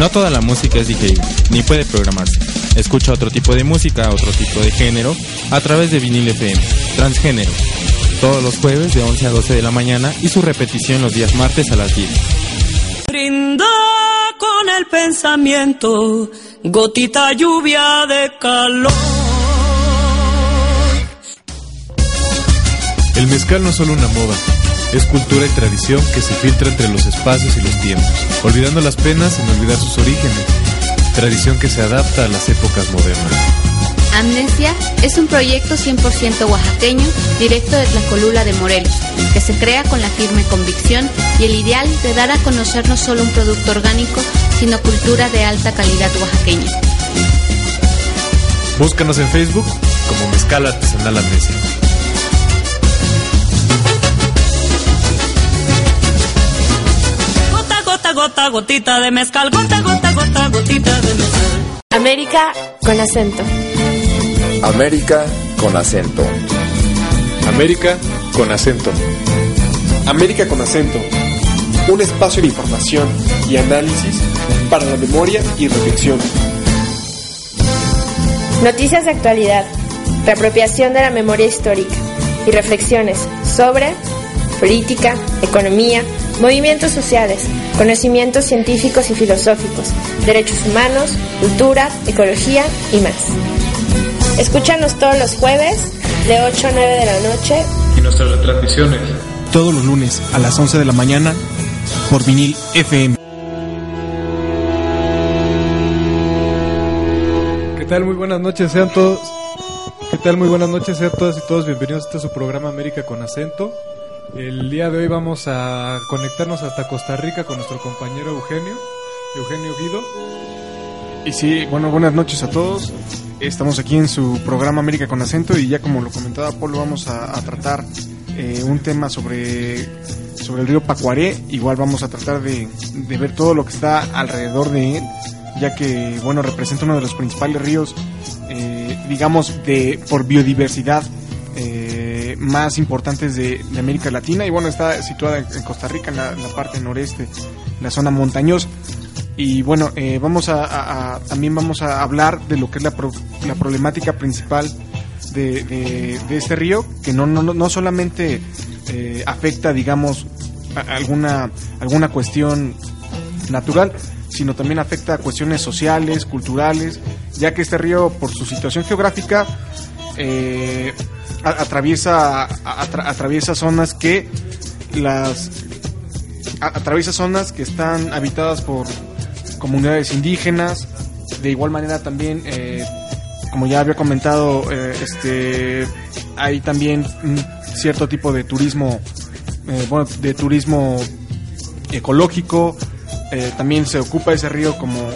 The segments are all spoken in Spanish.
No toda la música es DJ, ni puede programarse. Escucha otro tipo de música, otro tipo de género, a través de vinil FM, transgénero. Todos los jueves de 11 a 12 de la mañana y su repetición los días martes a las 10. Brinda con el pensamiento, gotita lluvia de calor. El mezcal no es solo una moda, es cultura y tradición que se filtra entre los espacios y los tiempos, olvidando las penas sin olvidar sus orígenes, tradición que se adapta a las épocas modernas. Amnesia es un proyecto 100% oaxaqueño directo de Tlacolula de Morelos, que se crea con la firme convicción y el ideal de dar a conocer no solo un producto orgánico, sino cultura de alta calidad oaxaqueña. Búscanos en Facebook como Mezcal Artesanal Amnesia. Gota, gota, gotita de mezcal, gota, gota, gota, gotita de mezcal. América con acento. América con acento. América con acento. América con acento. Un espacio de información y análisis para la memoria y reflexión. Noticias de actualidad, reapropiación de la memoria histórica y reflexiones sobre política, economía, movimientos sociales, conocimientos científicos y filosóficos, derechos humanos, cultura, ecología y más. Escúchanos todos los jueves de 8 a 9 de la noche Y nuestras retransmisiones. todos los lunes a las 11 de la mañana por vinil FM. ¿Qué tal? Muy buenas noches, sean todos. ¿Qué tal? Muy buenas noches, sean todas y todos bienvenidos a este su programa América con acento. El día de hoy vamos a conectarnos hasta Costa Rica con nuestro compañero Eugenio, Eugenio Guido. Y sí, bueno, buenas noches a todos. Estamos aquí en su programa América con acento y ya como lo comentaba Polo vamos a, tratar eh, un tema sobre, sobre el río Pacuaré. Igual vamos a tratar de, de ver todo lo que está alrededor de él, ya que, bueno, representa uno de los principales ríos, eh, digamos, de por biodiversidad más importantes de, de América Latina. Y bueno, está situada en Costa Rica, en la, en la parte noreste, en la zona montañosa. Y bueno, eh, vamos a, a- a- también vamos a hablar de lo que es la, pro- la problemática principal de, de- de este río, que no, no, no- solamente eh, afecta, digamos, a- alguna, alguna cuestión natural, sino también afecta a cuestiones sociales, culturales, ya que este río, por su situación geográfica, eh, atraviesa, atraviesa zonas que las atraviesa zonas que están habitadas por comunidades indígenas. De igual manera también, eh, como ya había comentado, eh, este, hay también un cierto tipo de turismo, eh, bueno, de turismo ecológico. También se ocupa ese río como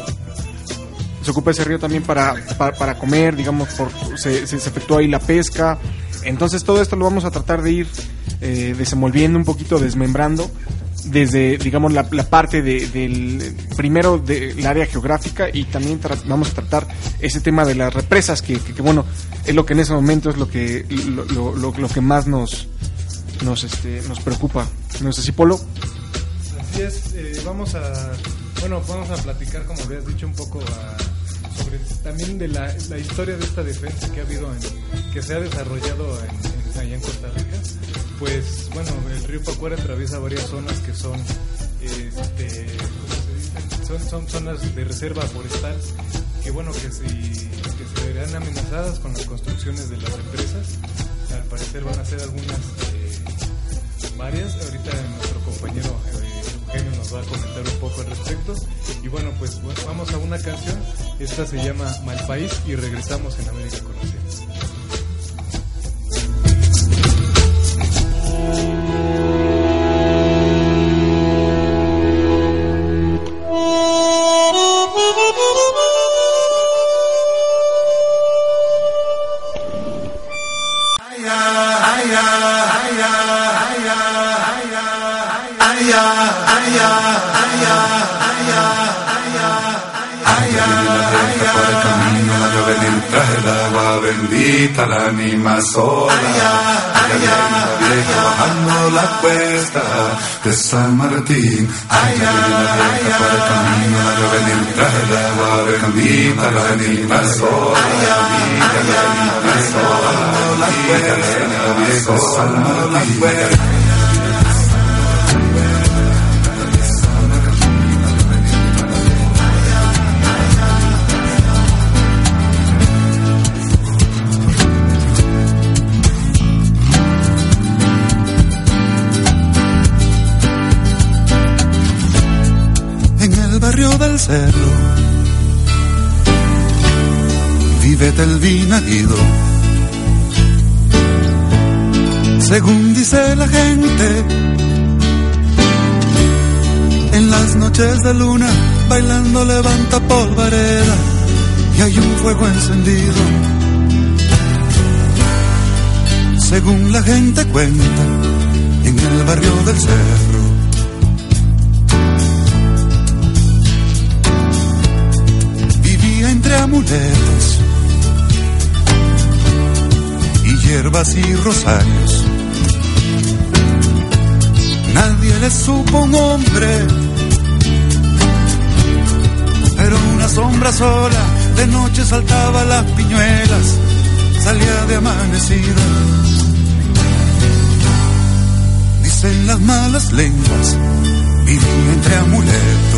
se ocupa ese río también para, para, para comer, digamos, por, se, se efectúa ahí la pesca. Entonces todo esto lo vamos a tratar de ir eh, desenvolviendo un poquito, desmembrando desde, digamos, la, la parte de, del, primero del área geográfica y también vamos a tratar ese tema de las represas, que, que, bueno, es lo que en ese momento es lo que, lo, lo, lo- que más nos, nos, este, nos preocupa. No sé si Polo. Así es, eh, vamos a, bueno, vamos a platicar, como habías dicho, un poco a- sobre también de la, la historia de esta defensa que ha habido, que se ha desarrollado en, allá en Costa Rica. Pues, bueno, el río Pacuara atraviesa varias zonas que son, este. Son, son zonas de reserva forestal que, bueno, que, si, que se verán amenazadas con las construcciones de las empresas. Al parecer van a ser algunas... eh, varias. Ahorita nuestro compañero eh, Eugenio nos va a comentar un poco al respecto. Y bueno, pues vamos a una canción. Esta se llama Mal País y regresamos en América Conocida. Bendita la anima sola. Bajando la cuesta de San Martín. Ay ay por el camino la lluvia venir. Traje el agua bendita la anima sola. ay ay la cuesta. de San Martín del cerro. Vívete el vinaguido. Según dice la gente, en las noches de luna, bailando levanta polvareda y hay un fuego encendido. Según la gente cuenta, en el barrio del cerro amuletos y hierbas y rosarios. Nadie le supo un hombre, pero una sombra sola de noche saltaba las piñuelas, salía de amanecida. Dicen las malas lenguas, vivía entre amuletos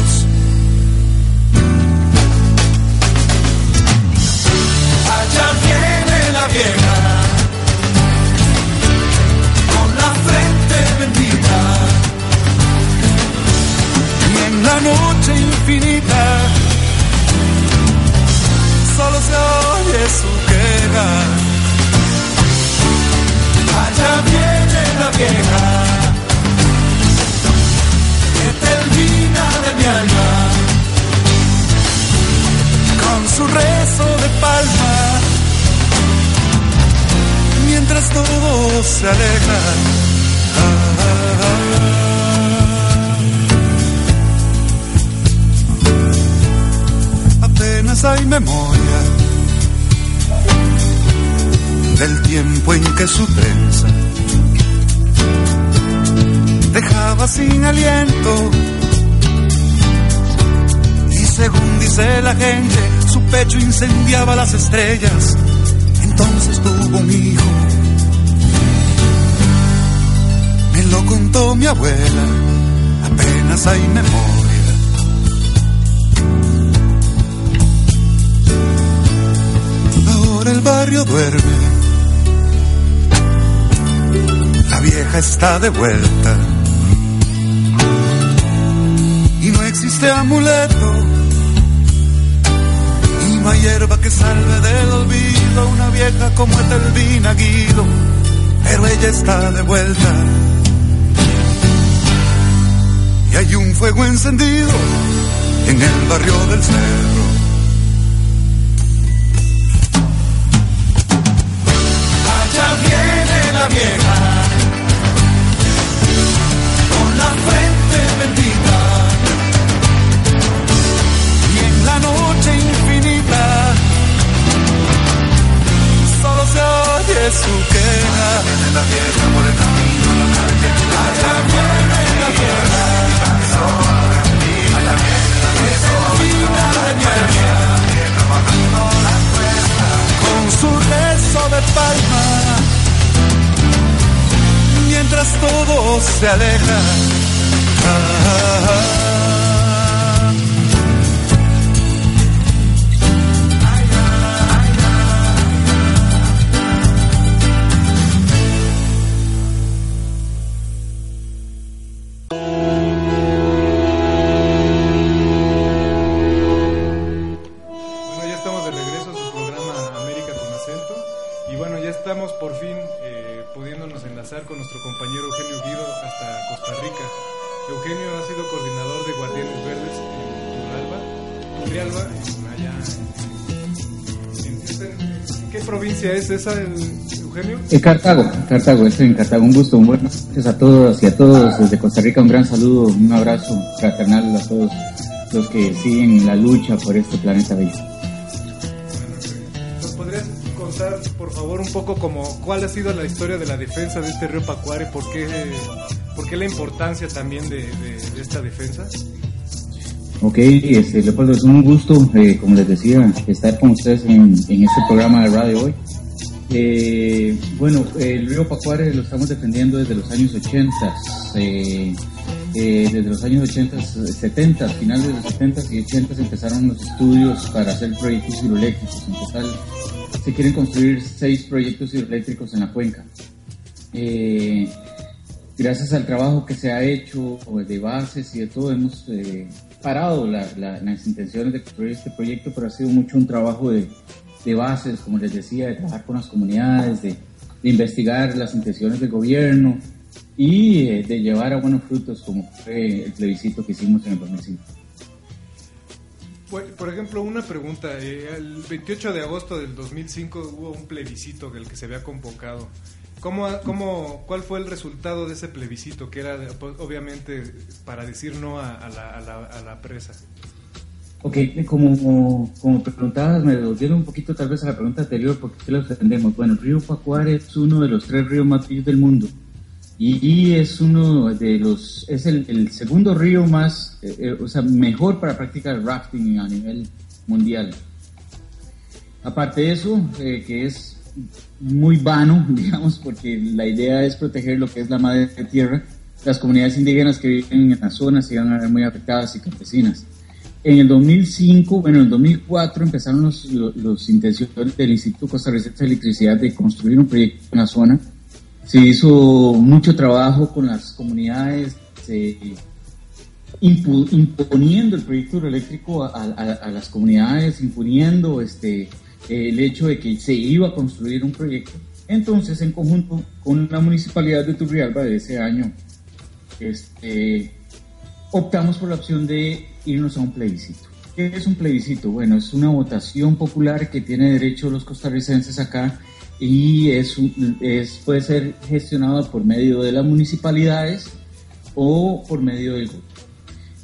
su queja. Allá viene la vieja, que termina de mi mientras todo se aleja. Apenas hay memoria del tiempo en que su prensa dejaba sin aliento. Y según dice la gente, su pecho incendiaba las estrellas entonces tuvo un hijo. Me lo contó mi abuela, apenas hay memoria. Ahora el barrio duerme, la vieja está de vuelta. Y no existe amuleto hierba que salve del olvido, una vieja como Etelvina Guido, pero ella está de vuelta. Y hay un fuego encendido en el barrio del cerro. Allá viene la vieja, oye su queja. La vieja por el camino, la calle. Allá viene la vieja. Con su rezo de palma. Mientras todo se aleja. Ah, ah, ah. Es esa, Eugenio? En Cartago, Cartago, estoy en Cartago. Un gusto, un buenas noches a todos y a todos desde Costa Rica. Un gran saludo, un abrazo fraternal a todos los que siguen la lucha por este planeta bello. ¿Nos podrías contar, por favor, un poco como cuál ha sido la historia de la defensa de este río Pacuare? ¿Por qué, por qué la importancia también de, de- de esta defensa? Ok, este, Leopoldo, es un gusto, eh, como les decía, estar con ustedes en, este programa de radio hoy. Eh, bueno, el río Pacuare lo estamos defendiendo desde los años 80, eh, eh, desde los años 80, 70, finales de los 70 y 80 empezaron los estudios para hacer proyectos hidroeléctricos. En total se quieren construir seis proyectos hidroeléctricos en la cuenca. Eh, gracias al trabajo que se ha hecho de bases y de todo, hemos parado la- la- las intenciones de construir este proyecto, pero ha sido mucho un trabajo de, bases, como les decía, de trabajar con las comunidades, de, investigar las intenciones del gobierno y eh, de llevar a buenos frutos, como fue el plebiscito que hicimos en el 2005. Por, por ejemplo, una pregunta. eh, el 28 de agosto del 2005 hubo un plebiscito del que se había convocado. ¿Cómo, cómo, ¿Cuál fue el resultado de ese plebiscito? Que era, obviamente, para decir no a, a la, a la- a la presa. Ok, como, como preguntabas, me devolviendo un poquito tal vez a la pregunta anterior, porque qué lo entendemos. Bueno, el río Pacuare es uno de los tres ríos más bellos del mundo y, y es uno de los, es el, el segundo río más, eh, eh, o sea, mejor para practicar rafting a nivel mundial. Aparte de eso, eh, que es muy vano, digamos, porque la idea es proteger lo que es la madre tierra, las comunidades indígenas que viven en la zona se van a ver muy afectadas y campesinas. En el 2005, bueno, en el 2004 empezaron los, los, intenciones del Instituto Costarricense de Electricidad de construir un proyecto en la zona. Se hizo mucho trabajo con las comunidades, imponiendo el proyecto hidroeléctrico a las comunidades, imponiendo este, el hecho de que se iba a construir un proyecto. Entonces, en conjunto con la municipalidad de Turrialba de ese año, este, optamos por la opción de irnos a un plebiscito. ¿Qué es un plebiscito? Bueno, es una votación popular que tiene derecho los costarricenses acá y es, puede ser gestionado por medio de las municipalidades o por medio del gobierno.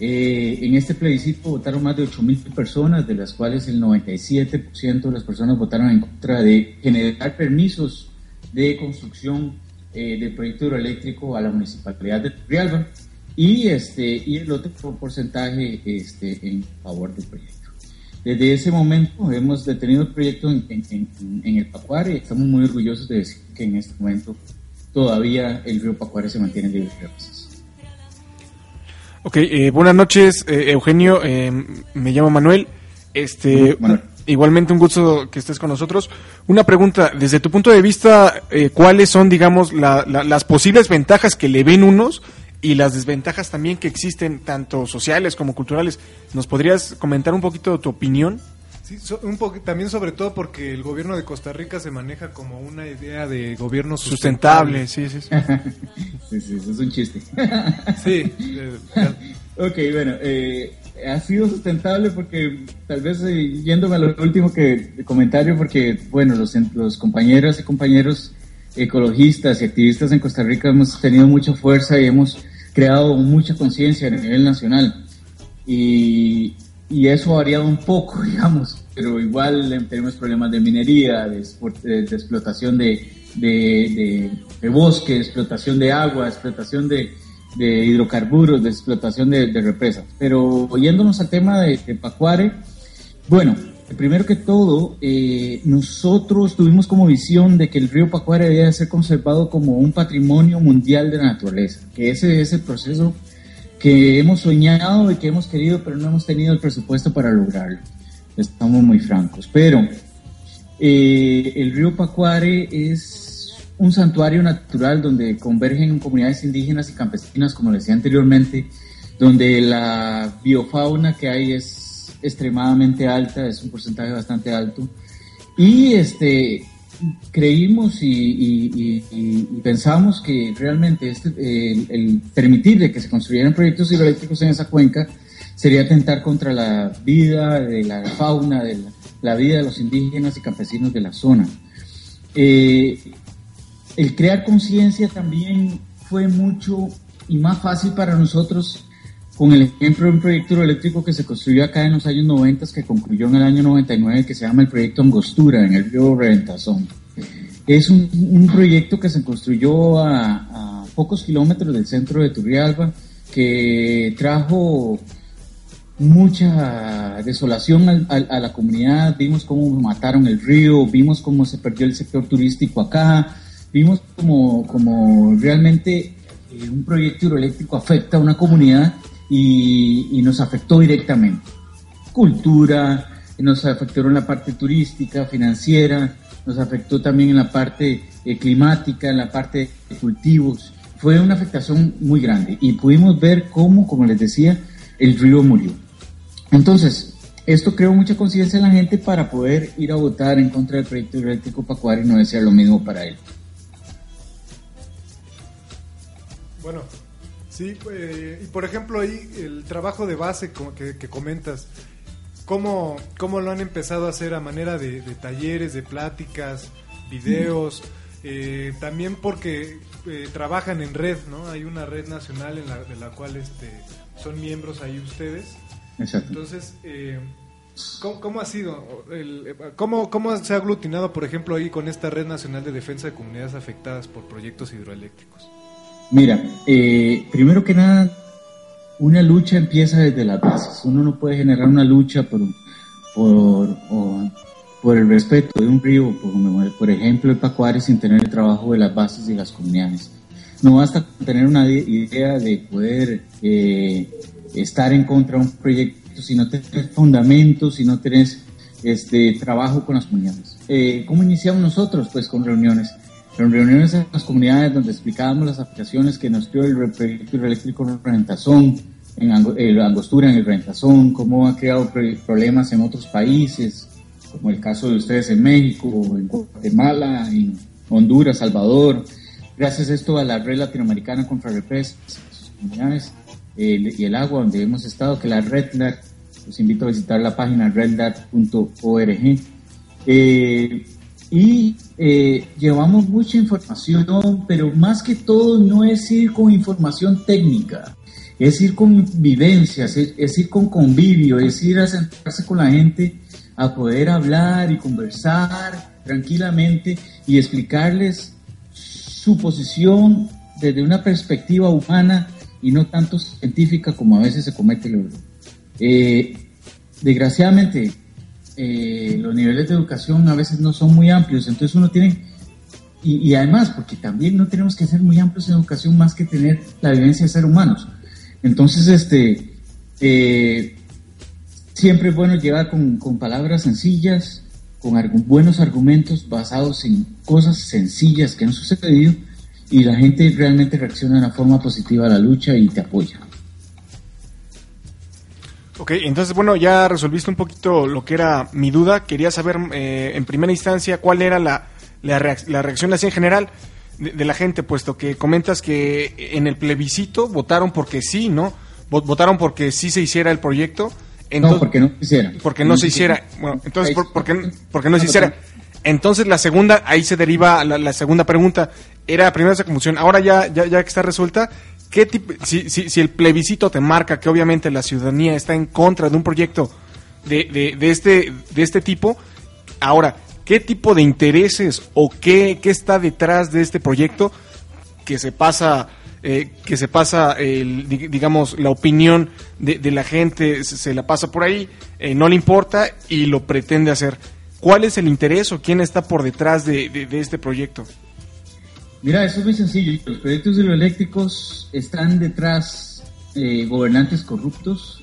Eh, en este plebiscito votaron más de 8.000 personas, de las cuales el 97% de las personas votaron en contra de generar permisos de construcción eh, del proyecto hidroeléctrico a la municipalidad de Turrialba y, este, y el otro porcentaje este, en favor del proyecto. Desde ese momento hemos detenido el proyecto en, en- en- en el Pacuare y estamos muy orgullosos de decir que en este momento todavía el río Pacuare se mantiene libre de bases. Ok, eh, buenas noches, eh, Eugenio. eh, me llamo Manuel. Este, igualmente un gusto que estés con nosotros. Una pregunta, desde tu punto de vista, eh, ¿cuáles son, digamos, la- la- las posibles ventajas que le ven unos y las desventajas también que existen, tanto sociales como culturales? ¿Nos podrías comentar un poquito tu opinión? Sí, so- un poco, también sobre todo porque el gobierno de Costa Rica se maneja como una idea de gobierno Sustentable, sustentable. sí, sí, sí, sí, eso es un chiste. Sí. eh, ok, bueno, eh, ha sido sustentable porque tal vez eh, yéndome a lo último que comentario, porque bueno, los, los compañeros y compañeros ecologistas y activistas en Costa Rica hemos tenido mucha fuerza y hemos creado mucha conciencia a nivel nacional. Y, y eso ha variado un poco, digamos, pero igual eh, tenemos problemas de minería, de, export- de- de explotación de, de, bosque, explotación de agua, explotación de, hidrocarburos, de explotación de, represas. Pero oyéndonos al tema de Pacuare, bueno, primero que todo, eh, nosotros tuvimos como visión de que el río Pacuare debía ser conservado como un patrimonio mundial de la naturaleza, que ese es el proceso que hemos soñado y que hemos querido, pero no hemos tenido el presupuesto para lograrlo. Estamos muy francos. Pero eh, el río Pacuare es un santuario natural donde convergen comunidades indígenas y campesinas, como decía anteriormente, donde la biofauna que hay es extremadamente alta, es un porcentaje bastante alto. Y este, creímos y, y- pensamos que realmente este, el, el permitir de que se construyeran proyectos hidroeléctricos en esa cuenca sería atentar contra la vida de la fauna, de la, la vida de los indígenas y campesinos de la zona. Eh, el crear conciencia también fue mucho y más fácil para nosotros con el ejemplo de un proyecto hidroeléctrico que se construyó acá en los años 90, que concluyó en el año 99, que se llama el proyecto Angostura, en el río Reventazón. Es un, proyecto que se construyó a, pocos kilómetros del centro de Turrialba, que trajo mucha desolación a la comunidad, vimos cómo mataron el río, vimos cómo se perdió el sector turístico acá, vimos como, como realmente eh, un proyecto hidroeléctrico afecta a una comunidad y, y, nos afectó directamente. Cultura, nos afectó en la parte turística, financiera, nos afectó también en la parte eh, climática, en la parte de cultivos. Fue una afectación muy grande y pudimos ver cómo, como les decía, el río murió. Entonces, esto creó mucha conciencia en la gente para poder ir a votar en contra del proyecto hidroeléctrico Pacuar y no desear lo mismo para él. Bueno, sí, eh, y por ejemplo ahí el trabajo de base que, que comentas, ¿cómo, ¿cómo, lo han empezado a hacer a manera de, de talleres, de pláticas, videos? Eh, también porque eh, trabajan en red, ¿no? Hay una red nacional en la, de la cual este, son miembros ahí ustedes. Exacto. Entonces, eh, ¿cómo, ¿cómo, ha sido? El, ¿cómo, ¿Cómo se ha aglutinado, por ejemplo, ahí con esta red nacional de defensa de comunidades afectadas por proyectos hidroeléctricos? Mira, eh, primero que nada, una lucha empieza desde las bases. Uno no puede generar una lucha por, por, por el respeto de un río, por, por, ejemplo, el Pacuare, sin tener el trabajo de las bases y las comunidades. No basta tener una idea de poder eh, estar en contra de un proyecto si no tenés fundamentos, si no tenés este, trabajo con las comunidades. Eh, ¿Cómo iniciamos nosotros? Pues con reuniones en reuniones en las comunidades donde explicábamos las aplicaciones que nos dio el proyecto hidroeléctrico en Rentazón, en el Angostura, en el Rentazón, cómo ha creado problemas en otros países, como el caso de ustedes en México, en Guatemala, en Honduras, Salvador. Gracias a esto a la Red Latinoamericana contra Represas, sus comunidades y el agua, donde hemos estado, que la RedLat, los invito a visitar la página redlat.org. Eh, y eh, llevamos mucha información, pero más que todo no es ir con información técnica, es ir con vivencias, es, es ir con convivio, es ir a sentarse con la gente a poder hablar y conversar tranquilamente y explicarles su posición desde una perspectiva humana y no tanto científica como a veces se comete el error. Eh, desgraciadamente, eh, los niveles de educación a veces no son muy amplios, entonces uno tiene, y, además, porque también no tenemos que ser muy amplios en educación más que tener la vivencia de ser humanos. Entonces, este, eh, siempre es bueno llegar con, palabras sencillas, con buenos argumentos basados en cosas sencillas que han sucedido y la gente realmente reacciona de una forma positiva a la lucha y te apoya. Ok, entonces bueno, ya resolviste un poquito lo que era mi duda. Quería saber eh, en primera instancia cuál era la, la, reacc la reacción así en general de, de, la gente, puesto que comentas que en el plebiscito votaron porque sí, ¿no? Votaron porque sí se hiciera el proyecto. Entonces, no, porque no se hiciera. Porque no se hiciera. Bueno, entonces, por, porque, porque no se hiciera. Entonces la segunda, ahí se deriva la, la segunda pregunta. Era primero esa confusión. Ahora ya, ya, ya que está resuelta, ¿qué si, si, si, el plebiscito te marca que obviamente la ciudadanía está en contra de un proyecto de, de, de, este, de este tipo, ahora, ¿qué tipo de intereses o qué, qué está detrás de este proyecto que se pasa, eh, que se pasa, el, digamos, la opinión de, la gente, se, la pasa por ahí, eh, no le importa y lo pretende hacer? ¿Cuál es el interés o quién está por detrás de, de, de este proyecto? Mira, eso es muy sencillo. Los proyectos hidroeléctricos están detrás eh, gobernantes corruptos,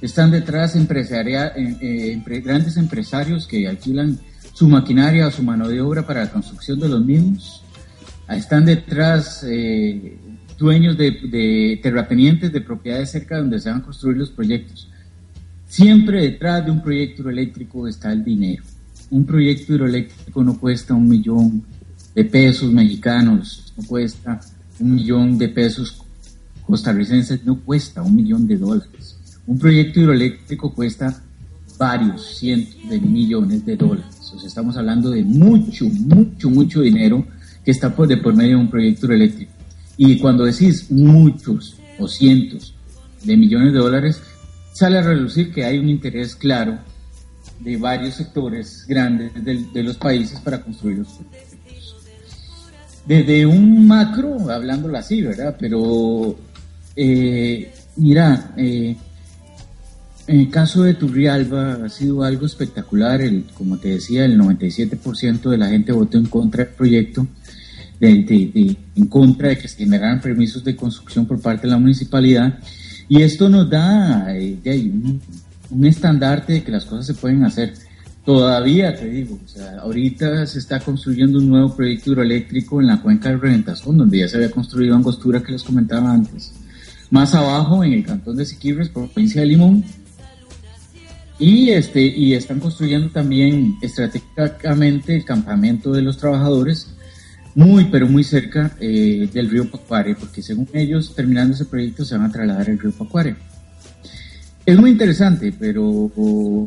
están detrás empresaria, eh, eh, grandes empresarios que alquilan su maquinaria o su mano de obra para la construcción de los mismos. Están detrás eh, dueños de, de, terratenientes de propiedades cerca donde se van a construir los proyectos. Siempre detrás de un proyecto hidroeléctrico está el dinero. Un proyecto hidroeléctrico no cuesta un millón de pesos mexicanos, no cuesta un millón de pesos costarricenses, no cuesta un millón de dólares. Un proyecto hidroeléctrico cuesta varios cientos de millones de dólares. O sea, estamos hablando de mucho, mucho, mucho dinero que está por, de por medio de un proyecto hidroeléctrico. Y cuando decís muchos o cientos de millones de dólares, sale a relucir que hay un interés claro de varios sectores grandes de, de los países para construir los. Desde un macro, hablándolo así, ¿verdad? Pero, eh, mira, eh, en el caso de Turrialba ha sido algo espectacular. El, como te decía, el 97% de la gente votó en contra del proyecto, de, en contra de que se generaran permisos de construcción por parte de la municipalidad. Y esto nos da eh, un, un estandarte de que las cosas se pueden hacer. Todavía te digo, o sea, ahorita se está construyendo un nuevo proyecto hidroeléctrico en la cuenca del Reventazón, donde ya se había construido Angostura que les comentaba antes. Más abajo, en el cantón de Siquirres, provincia de Limón, y este y están construyendo también estratégicamente el campamento de los trabajadores muy pero muy cerca eh, del río Pacuare porque según ellos terminando ese proyecto se van a trasladar al río Pacuare es muy interesante pero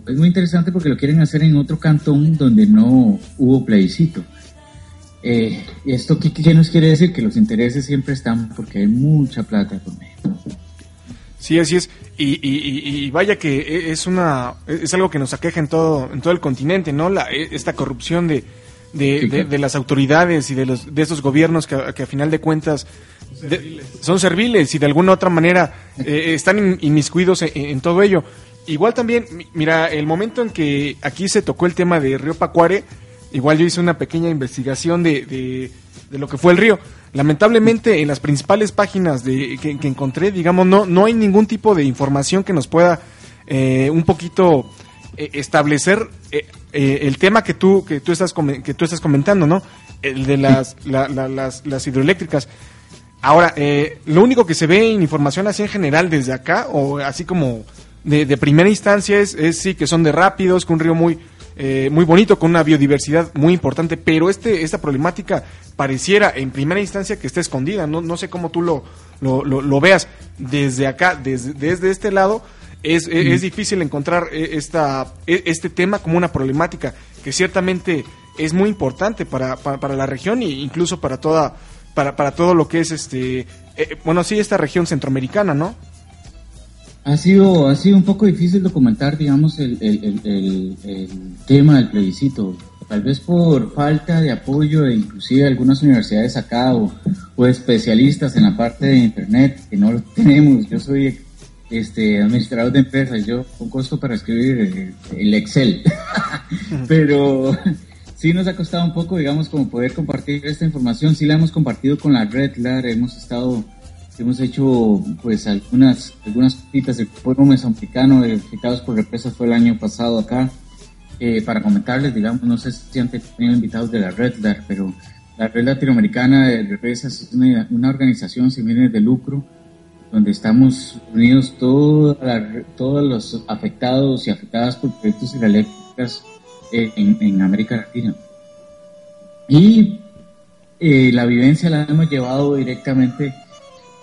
es muy interesante porque lo quieren hacer en otro cantón donde no hubo plebiscito Eh, esto qué, qué nos quiere decir que los intereses siempre están porque hay mucha plata por medio Sí, así es. Y, y- y- y vaya que e- es una es algo que nos aqueja en todo en todo el continente, ¿no? La, e- esta corrupción de, de, de- de las autoridades y de los de estos gobiernos que, que a final de cuentas de- son serviles y de alguna otra manera eh, están in- inmiscuidos en, todo ello. Igual también, mi- mira, el momento en que aquí se tocó el tema de Río Pacuare, igual yo hice una pequeña investigación de, de, lo que fue el río. Lamentablemente en las principales páginas de, que, encontré, digamos, no, no hay ningún tipo de información que nos pueda eh, un poquito eh, establecer eh, eh, el tema que tú, que tú estás que tú estás comentando, ¿no? El de las, la- la- las, las hidroeléctricas. Ahora, eh, lo único que se ve en información así en general desde acá, o así como de, de primera instancia, es, es sí que son de rápidos, con un río muy, eh, muy bonito, con una biodiversidad muy importante, pero este, esta problemática pareciera en primera instancia que está escondida, no, no sé cómo tú lo, lo, lo- lo veas desde acá, desde, desde este lado. Es, es- es difícil encontrar eh, esta, e- este tema como una problemática que ciertamente es muy importante para, para, para la región e incluso para toda para, para todo lo que es este eh, bueno sí esta región centroamericana no Ha sido, ha sido un poco difícil documentar, digamos, el, el- el- el- el tema del plebiscito. Tal vez por falta de apoyo de inclusive algunas universidades acá o, o especialistas en la parte de Internet, que no lo tenemos. Yo soy este administrador de empresas, yo con costo para escribir eh, el Excel. Pero sí nos ha costado un poco, digamos, como poder compartir esta información. Sí la hemos compartido con la Red LAR, hemos estado Hemos hecho pues algunas algunas cositas. El pueblo mesoamericano de afectados por represas fue el año pasado acá. Eh, para comentarles, digamos, no sé si han tenido invitados de la Red LAR, pero la Red Latinoamericana de Represas es una, una organización sin fines de lucro donde estamos unidos toda todos los afectados y afectadas por proyectos hidroeléctricos eh, en, en América Latina. Y eh, la vivencia la hemos llevado directamente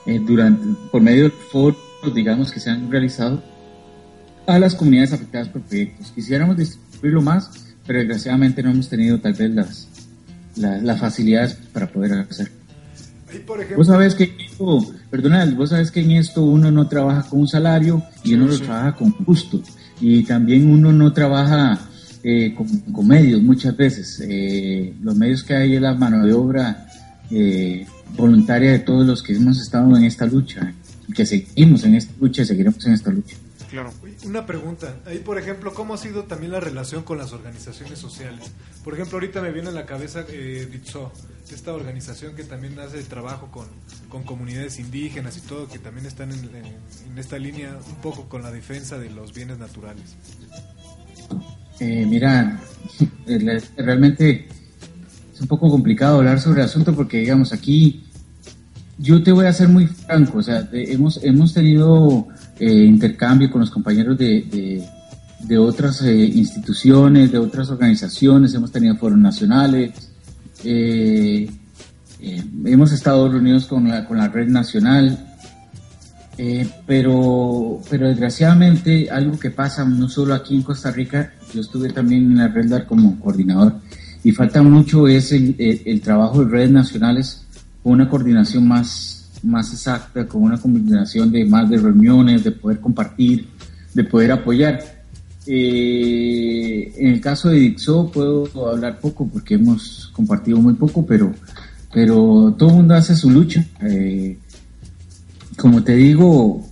eh, durante, por medio de foros, digamos, que se han realizado a las comunidades afectadas por proyectos. Quisiéramos distribuirlo más, pero desgraciadamente no hemos tenido tal vez las, las, las facilidades para poder hacer. Por ejemplo, Vos sabés que en esto, perdona, vos sabés que en esto uno no trabaja con un salario y uno lo sí. trabaja con gusto. Y también uno no trabaja eh, con, medios muchas veces. Eh, los medios que hay es la mano de obra eh, voluntaria de todos los que hemos estado en esta lucha, que seguimos en esta lucha y seguiremos en esta lucha. claro Una pregunta. Ahí, por ejemplo, ¿cómo ha sido también la relación con las organizaciones sociales? Por ejemplo, ahorita me viene a la cabeza eh, DITSO, esta organización que también hace trabajo con, con comunidades indígenas y todo, que también están en esta línea un poco con la defensa de los bienes naturales. Eh, mira, realmente es un poco complicado hablar sobre el asunto porque, digamos, aquí yo te voy a ser muy franco, o sea, hemos, hemos tenido eh, intercambio con los compañeros de, de, otras eh, instituciones, de otras organizaciones, hemos tenido foros nacionales, eh, hemos estado reunidos con la, con la red nacional, eh, pero, pero desgraciadamente algo que pasa no solo aquí en Costa Rica, yo estuve también en la red DAR como coordinador y falta mucho es el, trabajo de redes nacionales con una coordinación más, más exacta, con una combinación de más de reuniones, de poder compartir, de poder apoyar. Eh, en el caso de Dixo puedo hablar poco porque hemos compartido muy poco, pero, pero todo el mundo hace su lucha. Eh, como te digo,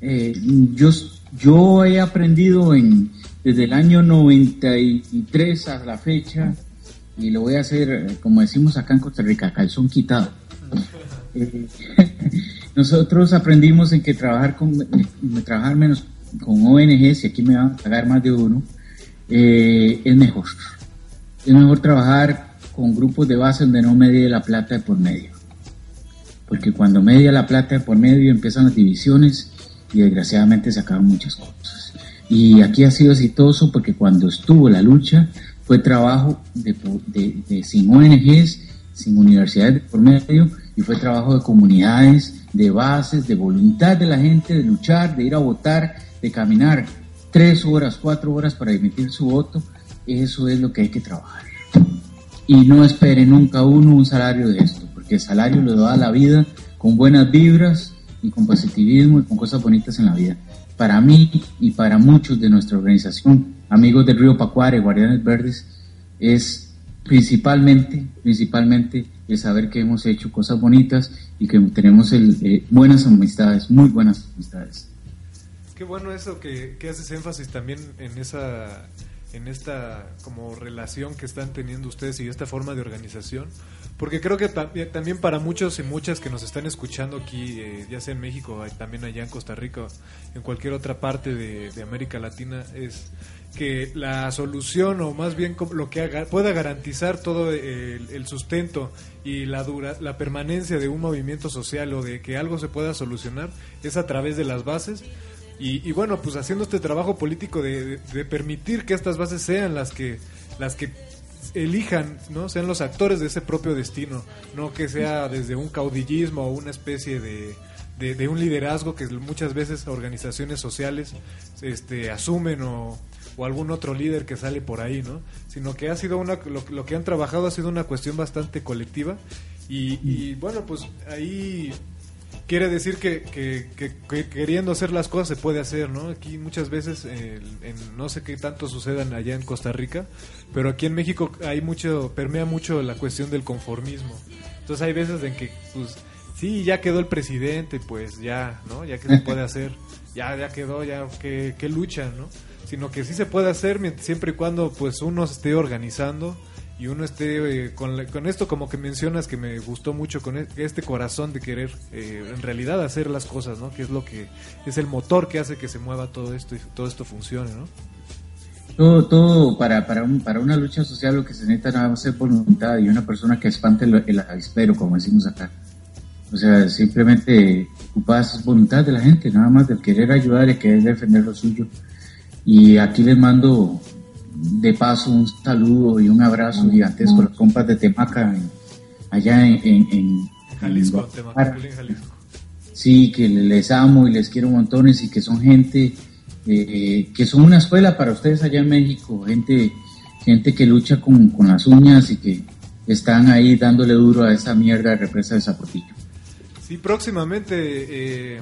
eh, yo, yo he aprendido en, desde el año 93 a la fecha, y lo voy a hacer, eh, como decimos acá en Costa Rica, calzón quitado. Eh, nosotros aprendimos en que trabajar con eh, trabajar menos con ONGs, y aquí me van a pagar más de uno, es mejor. Es mejor trabajar con grupos de base donde no medie la plata de por medio. Porque cuando media la plata por medio empiezan las divisiones y desgraciadamente se acaban muchas cosas. Y aquí ha sido exitoso porque cuando estuvo la lucha fue trabajo sin ONGs, sin universidades de por medio, y fue trabajo de comunidades, de bases, de voluntad de la gente de luchar, de ir a votar, de caminar tres horas, cuatro horas para emitir su voto. Eso es lo que hay que trabajar. Y no espere nunca uno un salario de esto, porque el salario lo da la vida con buenas vibras y con positivismo y con cosas bonitas en la vida. Para mí y para muchos de nuestra organización, amigos del río Pacuare, Guardianes Verdes, es principalmente, principalmente el saber que hemos hecho cosas bonitas y que tenemos el, eh, buenas amistades, muy buenas amistades. Qué bueno eso que, que haces énfasis también en esa en esta como relación que están teniendo ustedes y esta forma de organización, porque creo que también para muchos y muchas que nos están escuchando aquí, eh, ya sea en México, también allá en Costa Rica, en cualquier otra parte de, América Latina, es que la solución o más bien lo que pueda garantizar todo el, sustento y la dura, la permanencia de un movimiento social o de que algo se pueda solucionar es a través de las bases. Y, bueno, pues haciendo este trabajo político de, permitir que estas bases sean las que, las que elijan, ¿no? Sean los actores de ese propio destino, no que sea desde un caudillismo o una especie de, de, un liderazgo que muchas veces organizaciones sociales este, asumen o, o, algún otro líder que sale por ahí, ¿no? Sino que ha sido una, lo, lo que han trabajado ha sido una cuestión bastante colectiva y, y bueno, pues ahí quiere decir que, que, queriendo hacer las cosas se puede hacer, ¿no? Aquí muchas veces, en, no sé qué tanto sucedan allá en Costa Rica, pero aquí en México hay mucho, permea mucho la cuestión del conformismo. Entonces hay veces en que, pues, sí, ya quedó el presidente, pues ya, ¿no? Ya que se puede hacer, ya, ya quedó, ya, que, que lucha, ¿no? Sino que sí se puede hacer siempre y cuando, pues, uno se esté organizando y uno esté eh, con, con, esto como que mencionas que me gustó mucho con e, este corazón de querer eh, en realidad hacer las cosas, ¿no? Que es lo que es el motor que hace que se mueva todo esto y todo esto funcione, ¿no? Todo, todo para, para, un, para una lucha social lo que se necesita nada más es voluntad y una persona que espante el, el avispero, como decimos acá. O sea, simplemente ocupas voluntad de la gente, nada más de querer ayudar y querer defender lo suyo. Y aquí les mando de paso un saludo y un abrazo gigantesco a los compas de Temaca, allá en, Jalisco, Sí, que les amo y les quiero montones y que son gente eh, que son una escuela para ustedes allá en México, gente, gente que lucha con, con las uñas y que están ahí dándole duro a esa mierda de represa de Zapotillo. Sí, próximamente eh,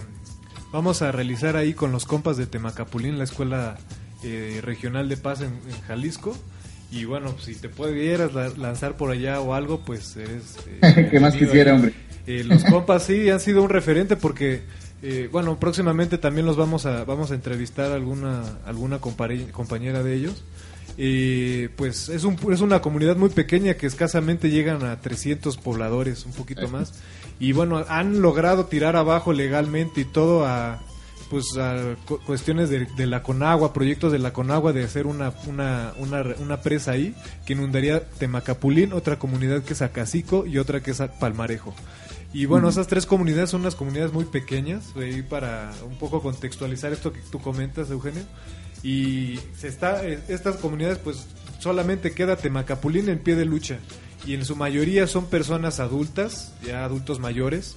vamos a realizar ahí con los compas de Temacapulín la escuela eh, regional de paz en, Jalisco. Y bueno, si te pudieras lanzar por allá o algo, pues es... Eh, ¿Qué más quisiera, hombre? Eh, los compas sí han sido un referente porque, bueno, próximamente también los vamos a, vamos a entrevistar alguna, alguna compañera de ellos. pues es, un, es una comunidad muy pequeña que escasamente llegan a 300 pobladores, un poquito más. Y bueno, han logrado tirar abajo legalmente y todo a pues cuestiones de, la Conagua, proyectos de la Conagua de hacer una, una, una, una, presa ahí que inundaría Temacapulín, otra comunidad que es Acacico y otra que es Palmarejo. Y bueno, esas tres comunidades son unas comunidades muy pequeñas, ahí para un poco contextualizar esto que tú comentas, Eugenio. Y se está, eh, estas comunidades pues solamente queda Temacapulín en pie de lucha. Y en su mayoría son personas adultas, ya adultos mayores,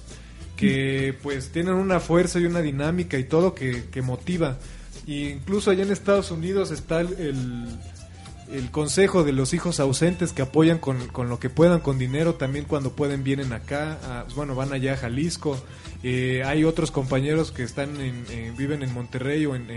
que pues tienen una fuerza y una dinámica y todo que, motiva. Y incluso allá en Estados Unidos está el, el consejo de los hijos ausentes que apoyan con, con lo que puedan, con dinero, también cuando pueden vienen acá, a- bueno, van allá a Jalisco. Eh, hay otros compañeros que están en, en- viven en Monterrey o en,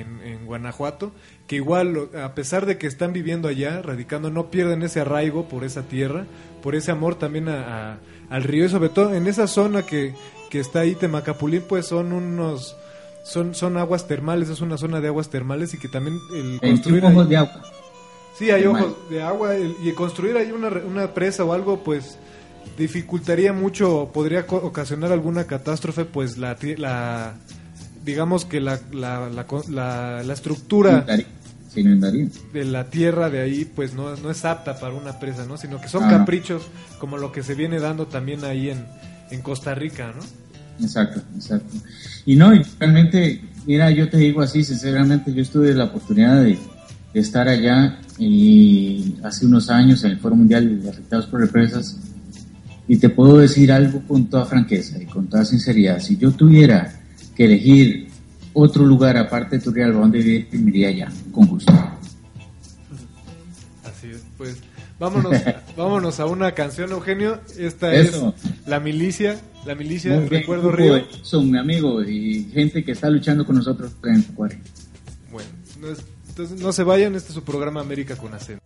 Guanajuato, que igual, a pesar de que están viviendo allá, radicando, no pierden ese arraigo por esa tierra, por ese amor también a- al río y sobre todo en esa zona que, que está ahí, Temacapulín, pues son unos... Son, son aguas termales, es una zona de aguas termales y que también el construir ojos ahí- de agua. Sí, hay Termal. ojos de agua el- y construir ahí una, una presa o algo, pues dificultaría mucho, podría co- ocasionar alguna catástrofe, pues la, digamos que la, la, la, la- estructura Se inundaría. de la tierra de ahí, pues no, no es apta para una presa, ¿no? Sino que son Ah, no. caprichos como lo que se viene dando también ahí en, en Costa Rica, ¿no? Exacto, exacto. Y no, y realmente, mira, yo te digo así, sinceramente, yo tuve la oportunidad de, de estar allá y hace unos años en el Foro Mundial de Afectados por Represas y te puedo decir algo con toda franqueza y con toda sinceridad. Si yo tuviera que elegir otro lugar aparte de Turrialba donde vivir, me iría allá, con gusto. Así es, pues vámonos, vámonos a una canción, Eugenio. Esta Eso. es La Milicia, La Milicia, Muy Recuerdo Río. Son mi amigo y gente que está luchando con nosotros en Pecuario. Bueno, no es- entonces no se vayan, este es su programa América con acento.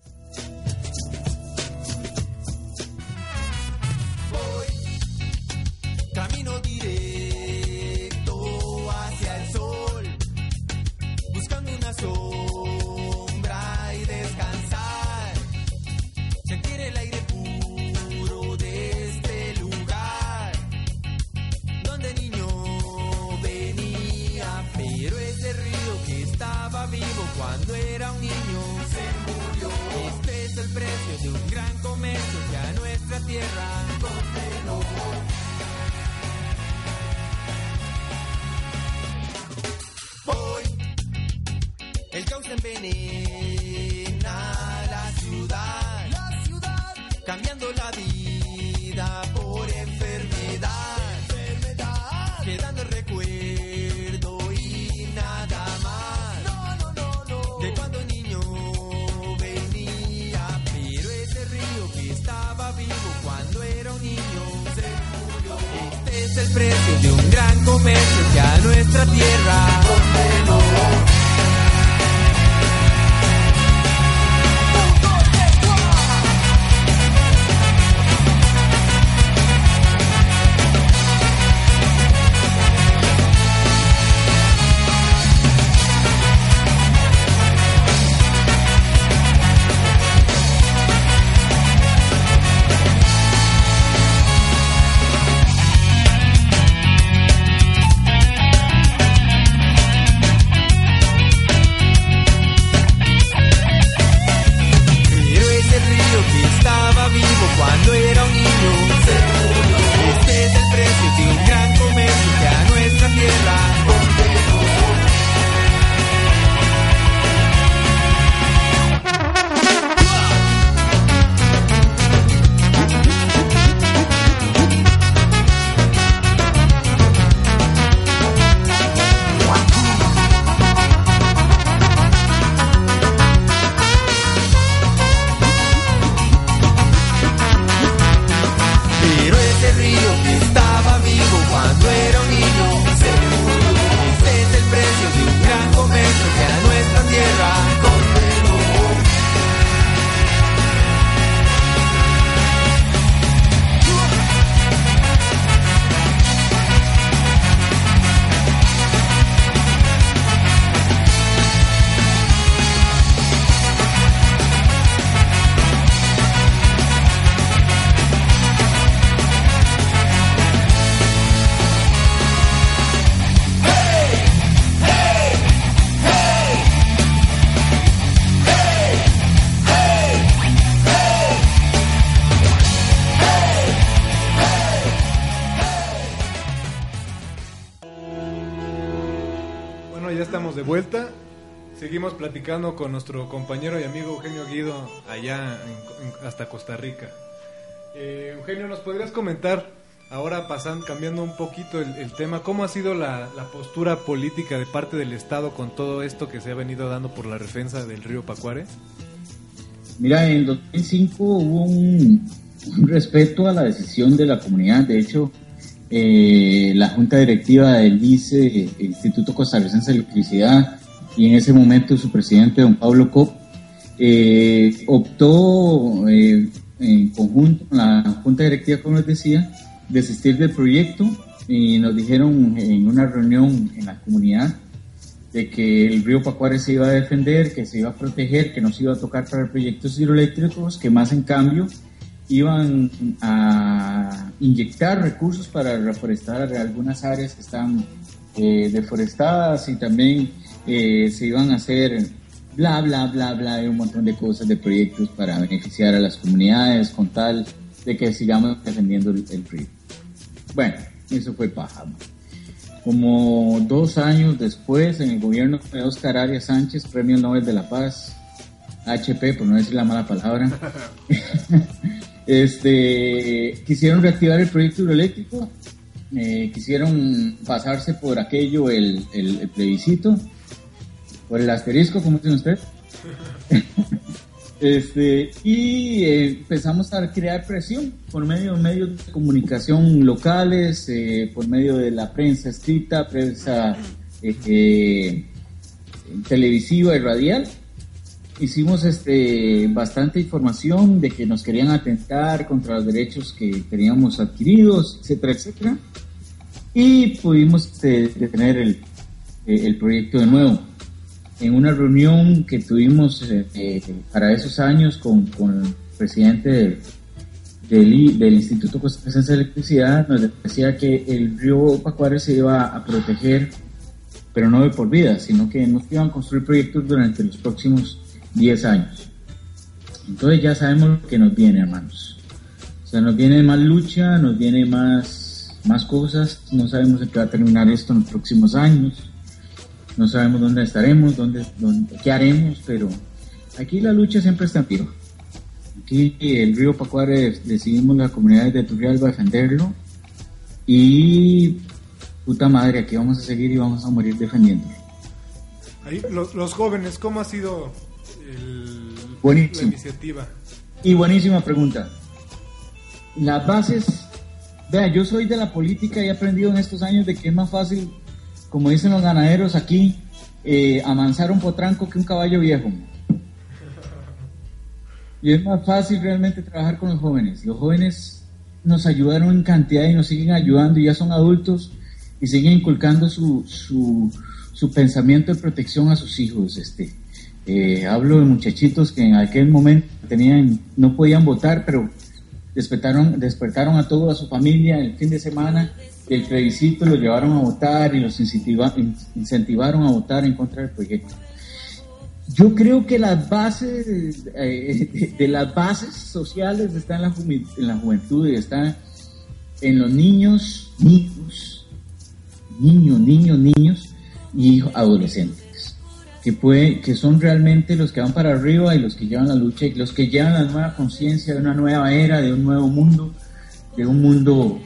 Bueno, ya estamos de vuelta. Seguimos platicando con nuestro compañero y amigo Eugenio Guido allá en- en- hasta Costa Rica. Eh, Eugenio, ¿nos podrías comentar, ahora pasando, cambiando un poquito el, el tema, cómo ha sido la, la postura política de parte del Estado con todo esto que se ha venido dando por la defensa del río Pacuare? Mira, en 2005 hubo un, un respeto a la decisión de la comunidad. De hecho, eh, la junta directiva del ICE, eh, Instituto Costarricense de Electricidad, y en ese momento su presidente, don Pablo Cop, eh, optó eh, en conjunto con la junta directiva, como les decía, desistir del proyecto y nos dijeron en una reunión en la comunidad de que el río Pacuare se iba a defender, que se iba a proteger, que no se iba a tocar para proyectos hidroeléctricos, que más en cambio iban a inyectar recursos para reforestar algunas áreas que están eh, deforestadas y también eh, se iban a hacer bla, bla, bla, bla, de un montón de cosas, de proyectos para beneficiar a las comunidades con tal de que sigamos defendiendo el, el río. Bueno, eso fue paja. Como dos años después, en el gobierno de Oscar Arias Sánchez, Premio Nobel de la Paz, HP, por no decir la mala palabra, este, quisieron reactivar el proyecto hidroeléctrico, eh, quisieron pasarse por aquello el, el, plebiscito, por el asterisco, como dicen ustedes. Este, y eh, empezamos a crear presión por medio de medios de comunicación locales, eh, por medio de la prensa escrita, prensa televisiva y radial. Hicimos este, bastante información de que nos querían atentar contra los derechos que teníamos adquiridos, etcétera, etcétera. Y pudimos este, detener el, el proyecto de nuevo en una reunión que tuvimos eh, eh, para esos años con, con el presidente del, del, del Instituto Costarricense de Electricidad, nos decía que el río Pacuare se iba a proteger, pero no de por vida, sino que nos iban a construir proyectos durante los próximos 10 años. Entonces ya sabemos lo que nos viene, hermanos. O sea, nos viene más lucha, nos viene más, más cosas, no sabemos en qué va a terminar esto en los próximos años no sabemos dónde estaremos, dónde, dónde, qué haremos, pero aquí la lucha siempre está en pie. Aquí el río Pacuare decidimos las comunidades de Turrialba defenderlo y puta madre, aquí vamos a seguir y vamos a morir defendiéndolo. Ahí, los, los jóvenes, ¿cómo ha sido el, Buenísimo. la iniciativa? Y buenísima pregunta. Las bases, vea, yo soy de la política y he aprendido en estos años de que es más fácil como dicen los ganaderos aquí, eh, amansar un potranco que un caballo viejo. Y es más fácil realmente trabajar con los jóvenes. Los jóvenes nos ayudaron en cantidad y nos siguen ayudando y ya son adultos y siguen inculcando su, su, su pensamiento de protección a sus hijos. Este, eh, hablo de muchachitos que en aquel momento tenían, no podían votar, pero despertaron, despertaron a toda su familia el fin de semana el plebiscito lo llevaron a votar y los incentiva, incentivaron a votar en contra del proyecto. Yo creo que las bases eh, de, las bases sociales están en la, ju en la juventud y están en los niños, niños, niños, niños, niños y adolescentes, que, puede, que son realmente los que van para arriba y los que llevan la lucha y los que llevan la nueva conciencia de una nueva era, de un nuevo mundo, de un mundo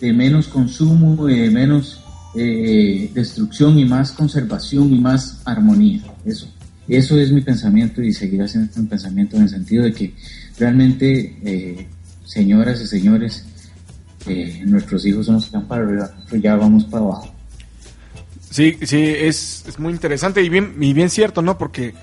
de menos consumo, de menos eh, destrucción y más conservación y más armonía. Eso, eso es mi pensamiento y seguirá siendo mi pensamiento en el sentido de que realmente, eh, señoras y señores, eh, nuestros hijos son los que van para arriba, nosotros ya vamos para abajo. Sí, sí, es, es muy interesante y bien, y bien cierto, ¿no? Porque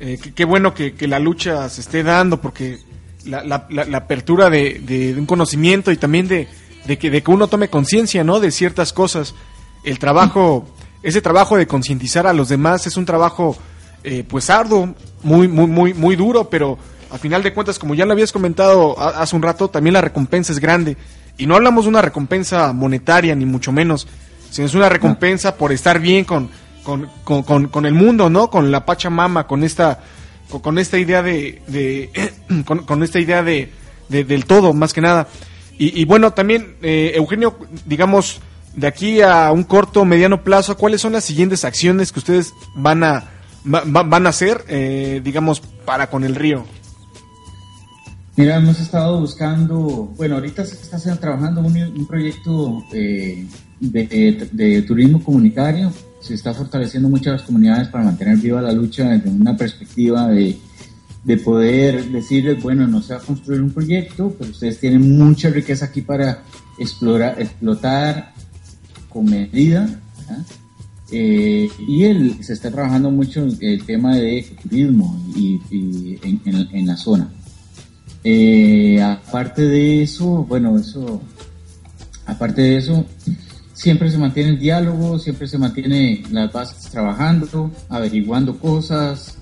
eh, qué bueno que, que, la lucha se esté dando, porque la, la, la, la apertura de, de, un conocimiento y también de, de que, de que uno tome conciencia, ¿no? De ciertas cosas. El trabajo, ese trabajo de concientizar a los demás es un trabajo, eh, pues arduo, muy, muy, muy, muy duro, pero a final de cuentas, como ya lo habías comentado hace un rato, también la recompensa es grande. Y no hablamos de una recompensa monetaria, ni mucho menos, sino es una recompensa por estar bien con, con, con, con, el mundo, ¿no? Con la Pachamama, con esta, con, esta idea de, de con, con, esta idea de, de, del todo, más que nada. Y, y bueno, también, eh, Eugenio, digamos, de aquí a un corto, mediano plazo, ¿cuáles son las siguientes acciones que ustedes van a, va, van a hacer, eh, digamos, para con el río? Mira, hemos estado buscando, bueno, ahorita se está trabajando un, un proyecto eh, de, turismo comunitario, se está fortaleciendo muchas comunidades para mantener viva la lucha desde una perspectiva de, de poder decirles, bueno, no se va a construir un proyecto, pero ustedes tienen mucha riqueza aquí para explorar, explotar con medida. Eh, y él se está trabajando mucho el tema de turismo y, y en, en- en la zona. Eh, aparte de eso, bueno, eso, aparte de eso, siempre se mantiene el diálogo, siempre se mantiene las bases trabajando, averiguando cosas,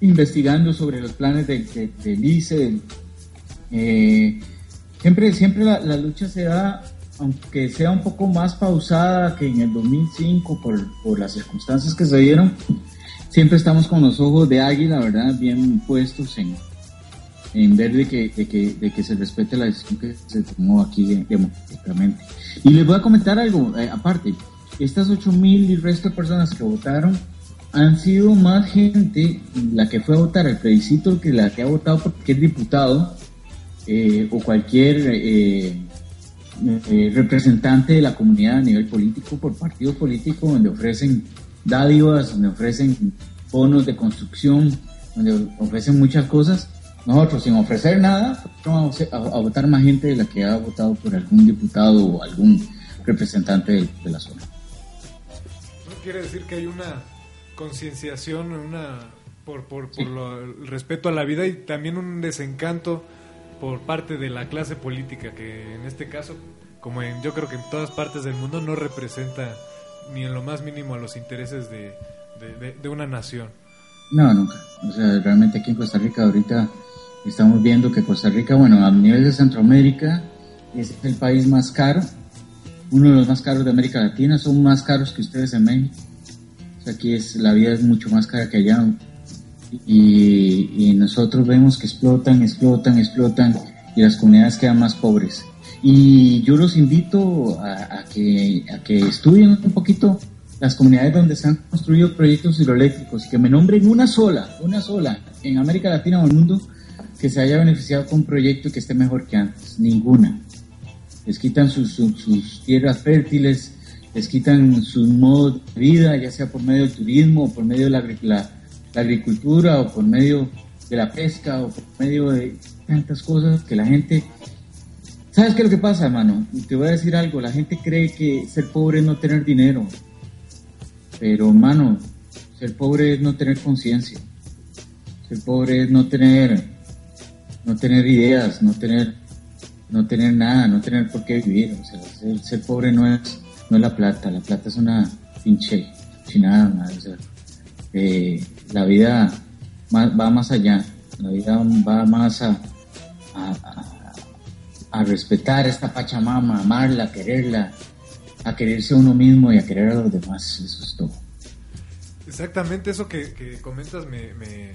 investigando sobre los planes de- de- del ICE. del- eh, siempre siempre la, la lucha se da, aunque sea un poco más pausada que en el 2005 por, por las circunstancias que se dieron, siempre estamos con los ojos de águila, ¿verdad? Bien puestos en, en ver de que, de, que, de que se respete la decisión que se tomó aquí democráticamente. Y les voy a comentar algo, eh, aparte, estas 8 mil y resto de personas que votaron han sido más gente la que fue a votar al plebiscito que la que ha votado por cualquier diputado eh, o cualquier eh, eh, representante de la comunidad a nivel político por partido político donde ofrecen dádivas, donde ofrecen bonos de construcción, donde ofrecen muchas cosas. Nosotros sin ofrecer nada vamos a, a votar más gente de la que ha votado por algún diputado o algún representante de, de la zona. ¿No quiere decir que hay una concienciación, una por, por, por lo- el respeto a la vida y también un desencanto por parte de la clase política que en este caso, como en, yo creo que en todas partes del mundo, no representa ni en lo más mínimo a los intereses de, de- de- de una nación. No, nunca. O sea, realmente aquí en Costa Rica ahorita estamos viendo que Costa Rica, bueno, a nivel de Centroamérica, es el país más caro, uno de los más caros de América Latina, son más caros que ustedes en México. O sea, aquí es, la vida es mucho más cara que allá. Y, y nosotros vemos que explotan, explotan, explotan y las comunidades quedan más pobres. Y yo los invito a, a que, a que estudien un poquito las comunidades donde se han construido proyectos hidroeléctricos y que me nombren una sola, una sola en América Latina o el mundo que se haya beneficiado con un proyecto que esté mejor que antes. Ninguna. Les quitan sus, tierras fértiles, les quitan sus modos de vida, ya sea por medio del turismo, o por medio de la, la- agricultura, o por medio de la pesca, o por medio de tantas cosas que la gente... ¿Sabes qué es lo que pasa, hermano? Te voy a decir algo, la gente cree que ser pobre es no tener dinero, pero, hermano, ser pobre es no tener conciencia, ser pobre es no tener, no tener ideas, no tener no tener nada, no tener por qué vivir. O sea, ser, ser pobre no es, no es la plata, la plata es una pinche chinada. madre, o sea, eh, la vida va más allá, la vida va más a, a, a- a respetar esta Pachamama, a amarla, a quererla, a quererse a uno mismo y a querer a los demás. Eso es todo. Exactamente eso que, que comentas me, me-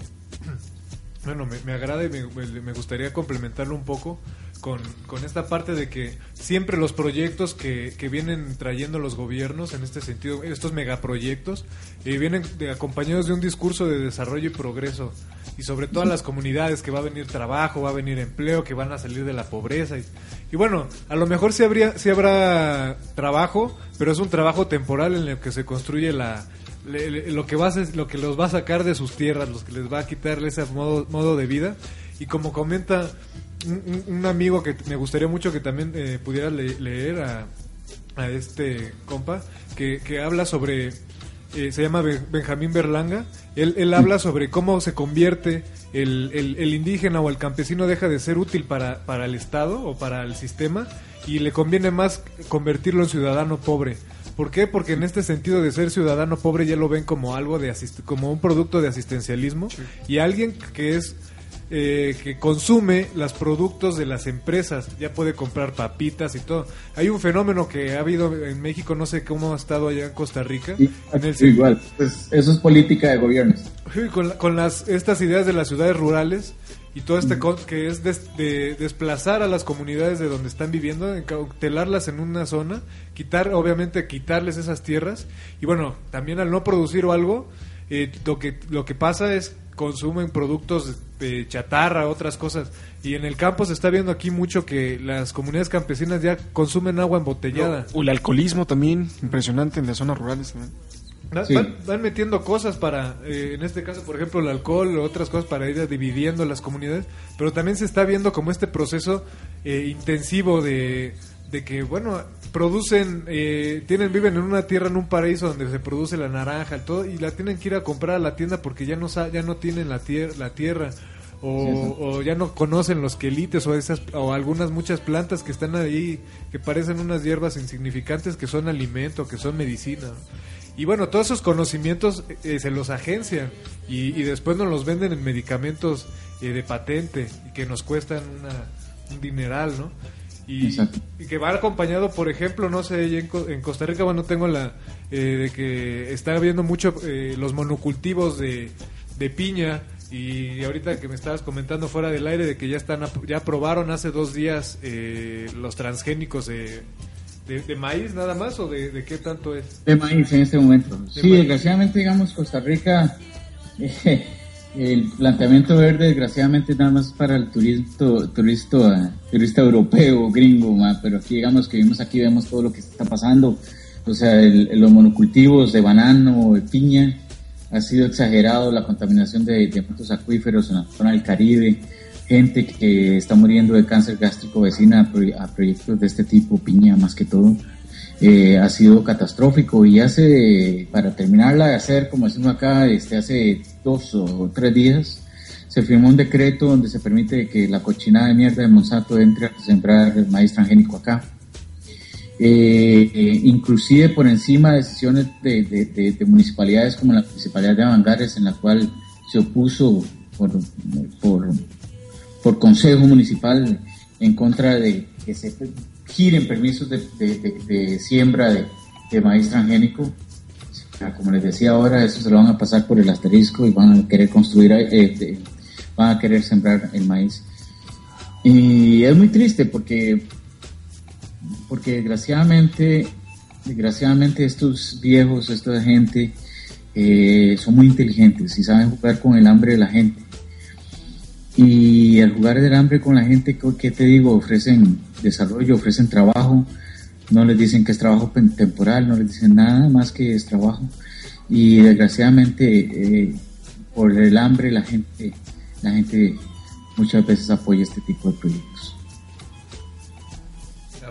bueno, me, me agrada y me, me- gustaría complementarlo un poco con, con esta parte de que siempre los proyectos que, que vienen trayendo los gobiernos, en este sentido, estos megaproyectos, eh, vienen de- acompañados de un discurso de desarrollo y progreso. Y sobre todo a las comunidades, que va a venir trabajo, va a venir empleo, que van a salir de la pobreza. Y, y bueno, a lo mejor sí, habría, sí habrá trabajo, pero es un trabajo temporal en el que se construye la, le- lo que va a ser- lo que los va a sacar de sus tierras, los que les va a quitarle ese modo, modo de vida. Y como comenta un, amigo que me gustaría mucho que también eh, pudiera le- leer a, a este compa, que, que habla sobre, eh, se llama Ben- Benjamín Berlanga, él, él habla sobre cómo se convierte el, el- el indígena o el campesino deja de ser útil para, para el Estado o para el sistema y le conviene más convertirlo en ciudadano pobre. ¿Por qué? Porque en este sentido de ser ciudadano pobre ya lo ven como algo de asist- como un producto de asistencialismo y alguien que es eh, que consume los productos de las empresas, ya puede comprar papitas y todo. Hay un fenómeno que ha habido en México, no sé cómo ha estado allá en Costa Rica, Y- en el igual, pues eso es política de gobiernos. Sí, con, la- con las estas ideas de las ciudades rurales y todo este que es des- de desplazar a las comunidades de donde están viviendo, encautelarlas en una zona, quitar, obviamente quitarles esas tierras y bueno, también al no producir algo, eh, lo que lo que pasa es consumen productos de chatarra, otras cosas y en el campo se está viendo aquí mucho que las comunidades campesinas ya consumen agua embotellada. O el alcoholismo también, impresionante en las zonas rurales también. Sí. Van, van metiendo cosas para, eh, en este caso, por ejemplo, el alcohol o otras cosas para ir dividiendo las comunidades, pero también se está viendo como este proceso eh, intensivo de, de que, bueno, producen, eh, tienen, viven en una tierra, en un paraíso donde se produce la naranja, todo, y la tienen que ir a comprar a la tienda porque ya no, ya no tienen la, tier- la tierra. O, o ya no conocen los quelites o esas o algunas muchas plantas que están ahí que parecen unas hierbas insignificantes que son alimento que son medicina y bueno, todos esos conocimientos eh, se los agencian y, y después nos los venden en medicamentos eh, de patente y que nos cuestan una- un dineral, ¿no? Y, y que va acompañado, por ejemplo, no sé, en, en Costa Rica, bueno, tengo la eh, de que está habiendo mucho eh, los monocultivos de, de piña y ahorita que me estabas comentando fuera del aire de que ya están ya aprobaron hace dos días eh, los transgénicos de, de, de maíz nada más o de, de qué tanto es de maíz en este momento. De sí, maíz. desgraciadamente, digamos, Costa Rica, eh, el planteamiento verde, desgraciadamente, nada más para el turista, turista, turista europeo, gringo, ma, pero aquí, digamos, que vimos aquí, vemos todo lo que está pasando. O sea, el- los monocultivos de banano, de piña, ha sido exagerado la contaminación de, de acuíferos en la zona del Caribe, gente que está muriendo de cáncer gástrico vecina a, proy- a proyectos de este tipo, piña más que todo, eh, ha sido catastrófico y hace, para terminarla de hacer, como decimos acá, este, hace dos o tres días, se firmó un decreto donde se permite que la cochinada de mierda de Monsanto entre a sembrar maíz transgénico acá. Eh, eh, inclusive por encima de decisiones de, de- de- de municipalidades como la municipalidad de Avangares, en la cual se opuso por, por consejo municipal en contra de que se giren permisos de, de- siembra de, maíz transgénico. Como les decía ahora, eso se lo van a pasar por el asterisco y van a querer construir, eh, de- van a querer sembrar el maíz. Y es muy triste porque porque desgraciadamente, desgraciadamente estos viejos, esta gente, eh, son muy inteligentes y saben jugar con el hambre de la gente. Y al jugar del hambre con la gente, ¿qué- ¿qué te digo? Ofrecen desarrollo, ofrecen trabajo, no les dicen que es trabajo temporal, no les dicen nada más que es trabajo. Y desgraciadamente, eh, por el hambre, la gente, la gente muchas veces apoya este tipo de proyectos.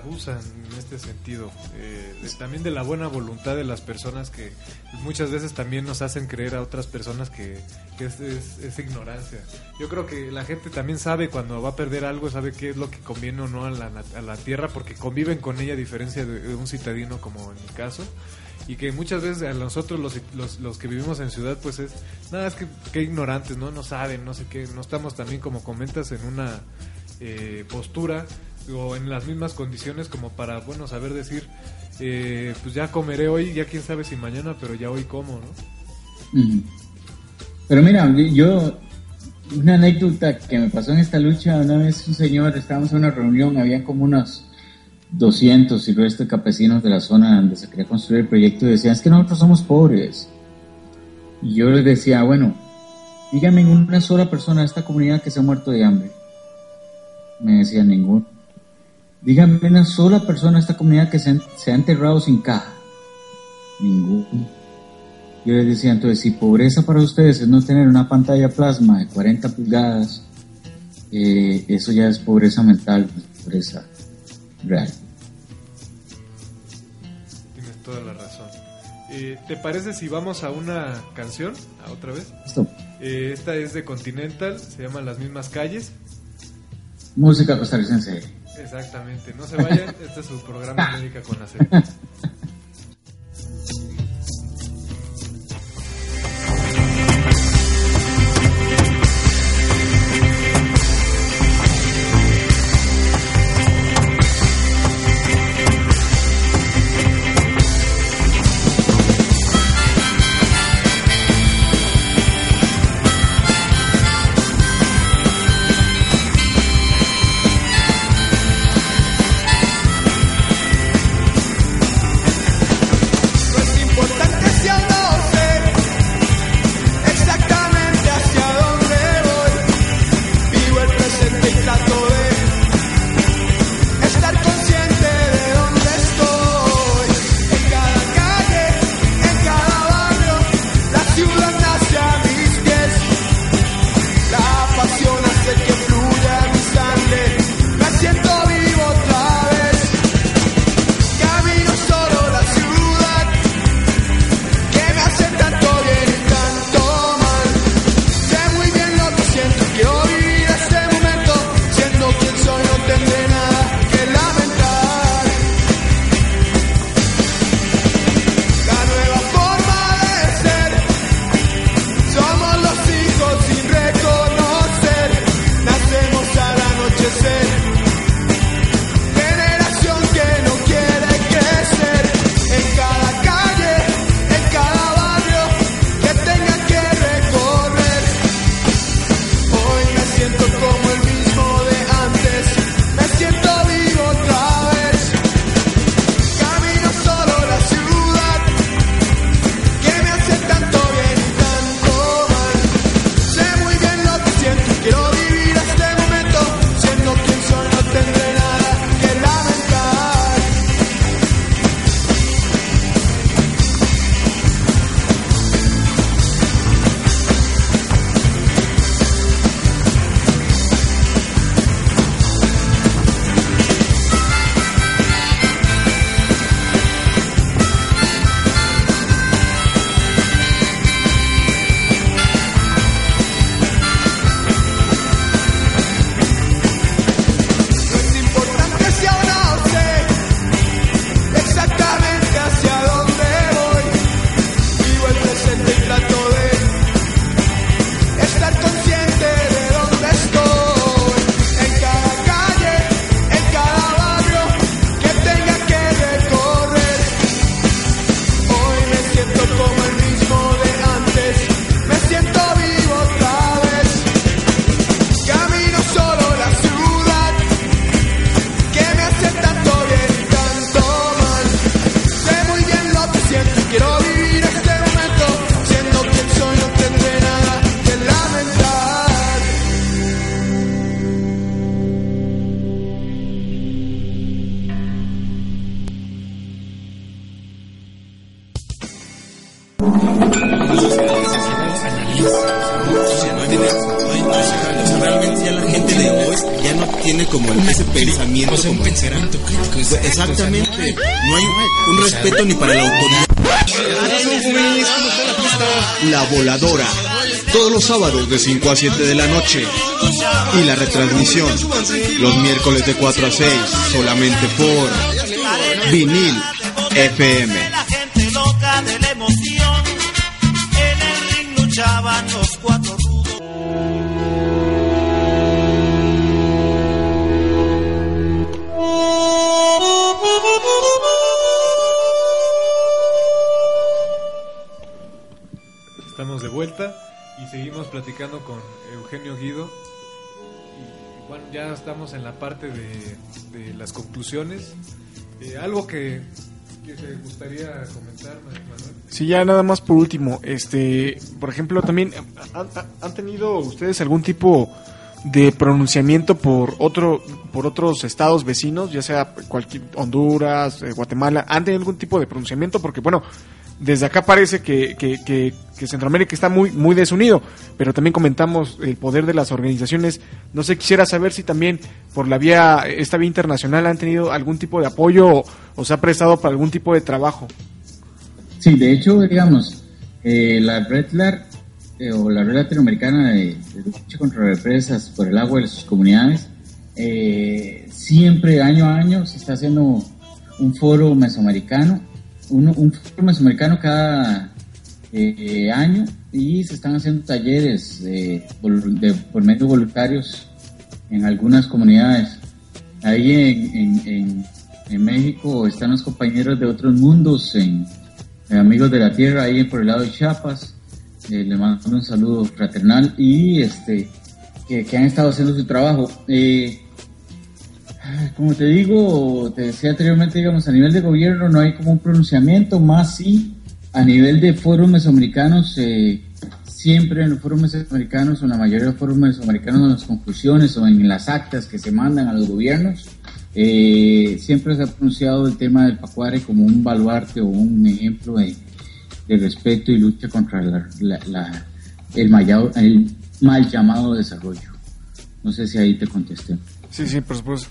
Abusan en este sentido eh, también de la buena voluntad de las personas que muchas veces también nos hacen creer a otras personas que, es, ignorancia. Yo creo que la gente también sabe cuando va a perder algo sabe qué es lo que conviene o no a la, a la tierra porque conviven con ella a diferencia de, un citadino como en mi caso y que muchas veces a nosotros los, los, los que vivimos en ciudad pues es nada es que, que ignorantes no no saben no sé qué no estamos también como comentas en una eh, postura o en las mismas condiciones como para bueno saber decir eh, pues ya comeré hoy ya quién sabe si mañana pero ya hoy como no. Pero mira, yo, una anécdota que me pasó en esta lucha, una vez un señor, estábamos en una reunión, había como unos 200 y resto de campesinos de la zona donde se quería construir el proyecto y decían, es que nosotros somos pobres. Y yo les decía, bueno, díganme una sola persona de esta comunidad que se ha muerto de hambre. Me decían, ninguno. Díganme una sola persona de esta comunidad que se, ha enterrado sin caja. Ninguno. Yo les decía entonces, si pobreza para ustedes es no tener una pantalla plasma de 40 pulgadas, eh, eso ya es pobreza mental, pobreza real. tienes toda la razón Eh, ¿te parece si vamos a una canción a otra vez? Eh, esta es de Continental se llama Las mismas calles Música costarricense. Exactamente. No se vayan este es su programa América con acento Voladora todos los sábados de 5 a 7 de la noche. Y la retransmisión los miércoles de 4 a 6 solamente por Vinil FM y seguimos platicando con Eugenio Guido. Y ya estamos en la parte de, de las conclusiones. Eh, algo que, que te gustaría comentar, Ma- Manuel. Sí, ya nada más por último, este, por ejemplo, también han tenido ustedes algún tipo de pronunciamiento por otro, por otros estados vecinos, ya sea cualquier Honduras, eh, Guatemala, han tenido algún tipo de pronunciamiento porque bueno, desde acá parece que, que, que- que Centroamérica está muy, muy desunido, pero también comentamos el poder de las organizaciones. No sé, quisiera saber si también por la vía, esta vía internacional han tenido algún tipo de apoyo o, se ha prestado para algún tipo de trabajo. Sí, de hecho, digamos, eh, la red LAR eh, o la red latinoamericana de, de lucha contra represas por el agua de sus comunidades, eh, siempre año a año se está haciendo un foro mesoamericano, uno- un foro mesoamericano cada eh, año y se están haciendo talleres eh, de- por medio voluntarios en algunas comunidades. Ahí en, en- en- en México están los compañeros de otros mundos, en, Amigos de la Tierra, ahí por el lado de Chiapas. Eh, les mando un saludo fraternal y este que, que han estado haciendo su trabajo. Eh, como te digo, te decía anteriormente, digamos, a nivel de gobierno no hay como un pronunciamiento, más sí a nivel de foros mesoamericanos, eh, siempre en los foros mesoamericanos, o en la mayoría de los foros mesoamericanos, en las conclusiones o en las actas que se mandan a los gobiernos, eh, siempre se ha pronunciado el tema del Pacuare como un baluarte o un ejemplo de, respeto y lucha contra la- la- la- el, el mal llamado desarrollo. No sé si ahí te contesté. Sí, sí, por supuesto.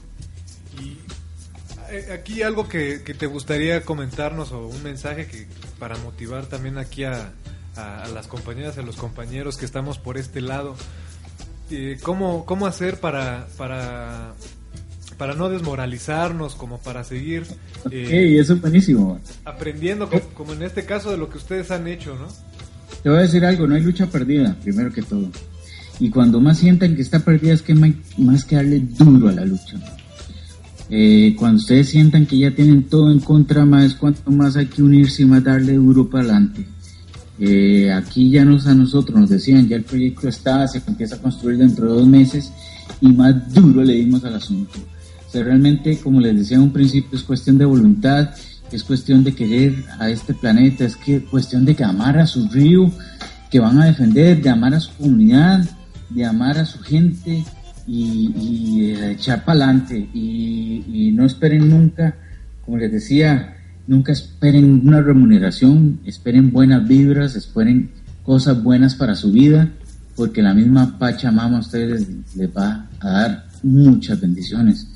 Eh, Aquí algo que, que te gustaría comentarnos o un mensaje que para motivar también aquí a, a- a las compañeras, a los compañeros que estamos por este lado. Eh, ¿cómo, ¿Cómo hacer para, para, para no desmoralizarnos, como para seguir eh, eso es buenísimo. aprendiendo, co- como, en este caso de lo que ustedes han hecho, ¿no? Te voy a decir algo, no hay lucha perdida, primero que todo. Y cuando más sientan que está perdida es que más que darle duro a la lucha. Eh, cuando ustedes sientan que ya tienen todo en contra, más cuanto más hay que unirse y más darle duro para adelante. Eh, aquí ya nos a nosotros nos decían, ya el proyecto está, se empieza a construir dentro de dos meses y más duro le dimos al asunto. O sea, realmente, como les decía en un principio, es cuestión de voluntad, es cuestión de querer a este planeta, es que cuestión de que amar a su río, que van a defender, de amar a su comunidad, de amar a su gente y, y de echar para adelante. Y, y no esperen nunca, como les decía, nunca esperen una remuneración, esperen buenas vibras, esperen cosas buenas para su vida, porque la misma Pachamama a ustedes les va a dar muchas bendiciones.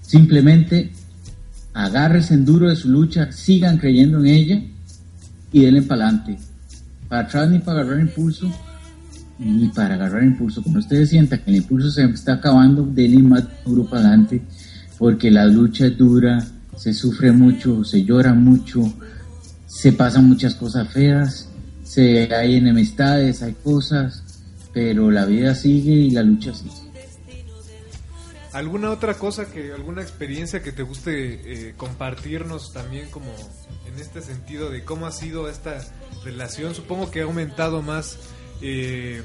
Simplemente agárrense en duro de su lucha, sigan creyendo en ella y denle para adelante. Para atrás ni para agarrar impulso, ni para agarrar impulso. Cuando ustedes sientan que el impulso se está acabando, denle más duro para adelante, porque la lucha es dura, se sufre mucho, se llora mucho, se pasan muchas cosas feas, se, hay enemistades, hay cosas, pero la vida sigue y la lucha sigue. ¿Alguna otra cosa, que alguna experiencia que te guste eh, compartirnos también como en este sentido de cómo ha sido esta relación? Supongo que ha aumentado más eh,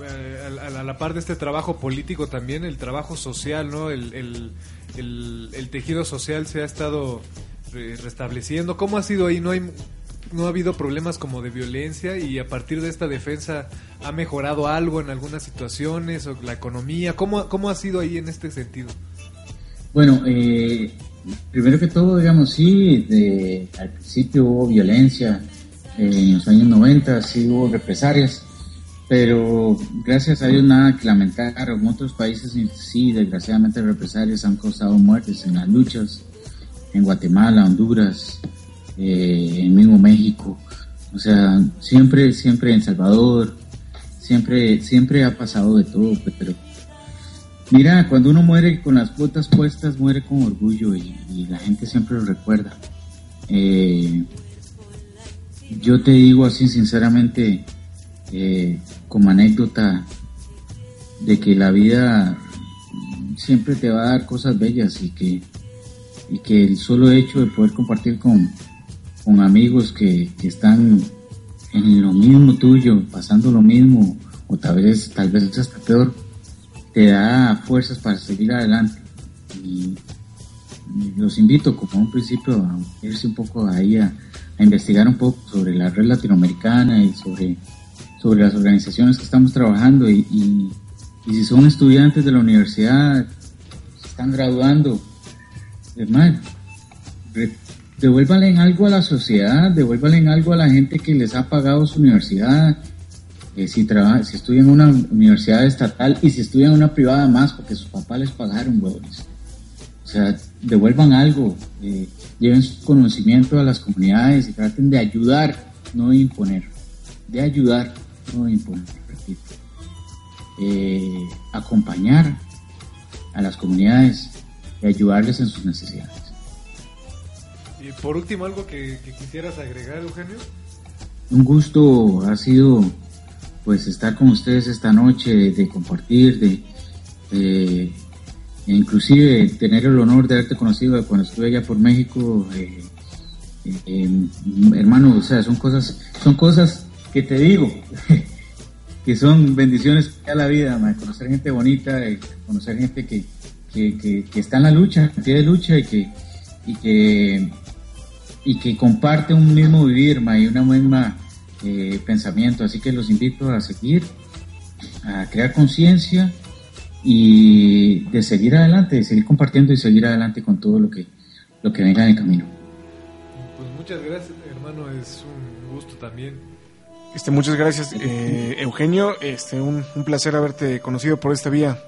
a, a- la par de este trabajo político también el trabajo social, ¿no? El, el- tejido social se ha estado re- restableciendo. ¿Cómo ha sido ahí? ¿No hay no ha habido problemas como de violencia y a partir de esta defensa ha mejorado algo en algunas situaciones o la economía? ¿Cómo, cómo ha sido ahí en este sentido? Bueno, eh, primero que todo, digamos, sí, de- al principio hubo violencia, eh, en los años 90 sí hubo represalias, pero gracias a Dios nada que lamentar. En otros países sí, desgraciadamente represalias han causado muertes en las luchas, en Guatemala, Honduras, eh, en mismo México. O sea, siempre, siempre en Salvador, siempre, siempre ha pasado de todo, pero mira, cuando uno muere con las botas puestas, muere con orgullo y, y la gente siempre lo recuerda. Eh, yo te digo así sinceramente, eh, como anécdota, de que la vida siempre te va a dar cosas bellas y que, y que el solo hecho de poder compartir con, con amigos que, que están en lo mismo tuyo, pasando lo mismo, o tal vez, tal vez hasta peor, te da fuerzas para seguir adelante. Y, los invito, como un principio, a irse un poco ahí a investigar un poco sobre la red latinoamericana y sobre, sobre las organizaciones que estamos trabajando y, si son estudiantes de la universidad, están graduando, re- devuélvanle algo a la sociedad, devuélvanle algo a la gente que les ha pagado su universidad, eh, si, trabaja, si estudian en una universidad estatal y si estudian en una privada más porque sus papás les pagaron, huevones. O sea, devuelvan algo, eh, lleven su conocimiento a las comunidades y traten de ayudar, no de imponer. De ayudar, de imponer, repito. Eh, acompañar a las comunidades y ayudarles en sus necesidades. Y por último, algo que, que quisieras agregar, Eugenio. Un gusto ha sido pues estar con ustedes esta noche, de compartir, de, de- e inclusive tener el honor de haberte conocido cuando estuve allá por México, eh, eh, eh, hermano, o sea, son cosas, son cosas que te digo, que son bendiciones a la vida, conocer gente bonita, eh, conocer gente que, que, que, está en la lucha, en de lucha y que, y que, y que comparte un mismo vivir ma, y una misma eh, pensamiento. Así que los invito a seguir, a crear conciencia y de seguir adelante, de seguir compartiendo y seguir adelante con todo lo que, lo que venga en el camino. Pues muchas gracias, hermano. Es un gusto también. Este, muchas gracias, eh, Eugenio. Este, un, un placer haberte conocido por esta vía.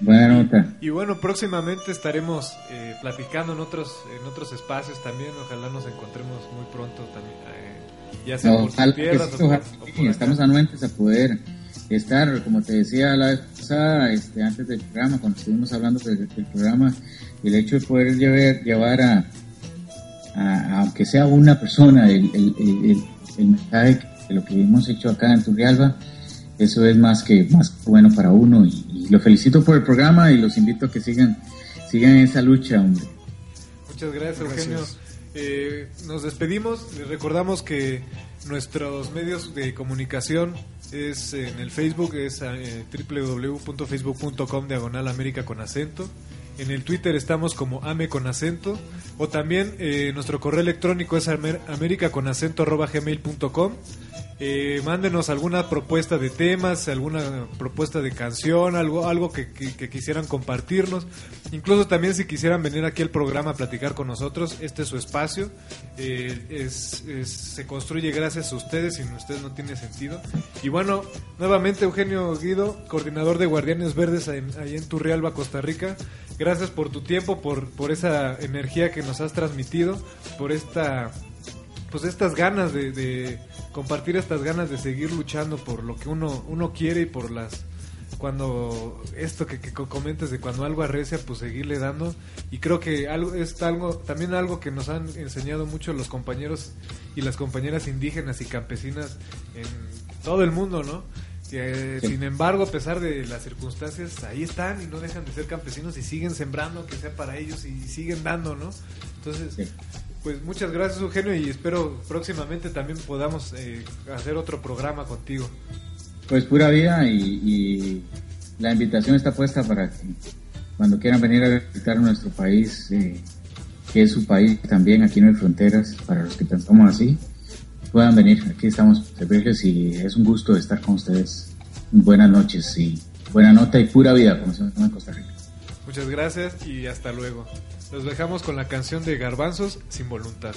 Buena nota. Y bueno, próximamente estaremos eh, platicando en otros en otros espacios también. Ojalá nos encontremos muy pronto también. eh, ya sea por Ojalá sus que tierras sí, o por- ojalá o que por acá. estamos anuentes a poder estar, como te decía la vez pasada, este, antes del programa, cuando estuvimos hablando del, del programa, el hecho de poder llevar, llevar a, a- aunque sea una persona, el, el, el- el- el mensaje de lo que hemos hecho acá en Turrialba, eso es más que más bueno para uno y, y lo felicito por el programa y los invito a que sigan, sigan esa lucha, hombre. Muchas gracias, Gracias. Eugenio. Eh, nos despedimos. Les recordamos que nuestros medios de comunicación es en el Facebook, es eh, www.facebook.com diagonal América con acento. En el Twitter estamos como ame. O también eh, nuestro correo electrónico es amer- americaconacento.gmail.com. Eh, mándenos alguna propuesta de temas, alguna propuesta de canción, algo, algo que, quisieran compartirnos. Incluso también si quisieran venir aquí al programa a platicar con nosotros, este es su espacio. Eh, se construye gracias a ustedes, sin ustedes no tiene sentido. Y bueno, nuevamente Eugenio Guido, coordinador de Guardianes Verdes ahí en Turrialba, Costa Rica. Gracias por tu tiempo, por, por esa energía que nos has transmitido, por esta pues estas ganas de, de compartir estas ganas de seguir luchando por lo que uno uno quiere y por las cuando esto que, que co- comentes de cuando algo arrecia pues seguirle dando y creo que algo es algo también algo que nos han enseñado mucho los compañeros y las compañeras indígenas y campesinas en todo el mundo no que Sí. sin embargo a pesar de las circunstancias ahí están y no dejan de ser campesinos y siguen sembrando que sea para ellos y siguen dando no entonces Sí. Pues muchas gracias Eugenio y espero próximamente también podamos eh, hacer otro programa contigo. Pues pura vida y, y la invitación está puesta para que cuando quieran venir a visitar nuestro país, eh, que es su país también, aquí no hay fronteras, para los que pensamos así, puedan venir. Aquí estamos servirles y es un gusto estar con ustedes. Buenas noches y buena nota y pura vida, como se llama en Costa Rica. Muchas gracias y hasta luego. Los dejamos con la canción de Garbanzos sin voluntad.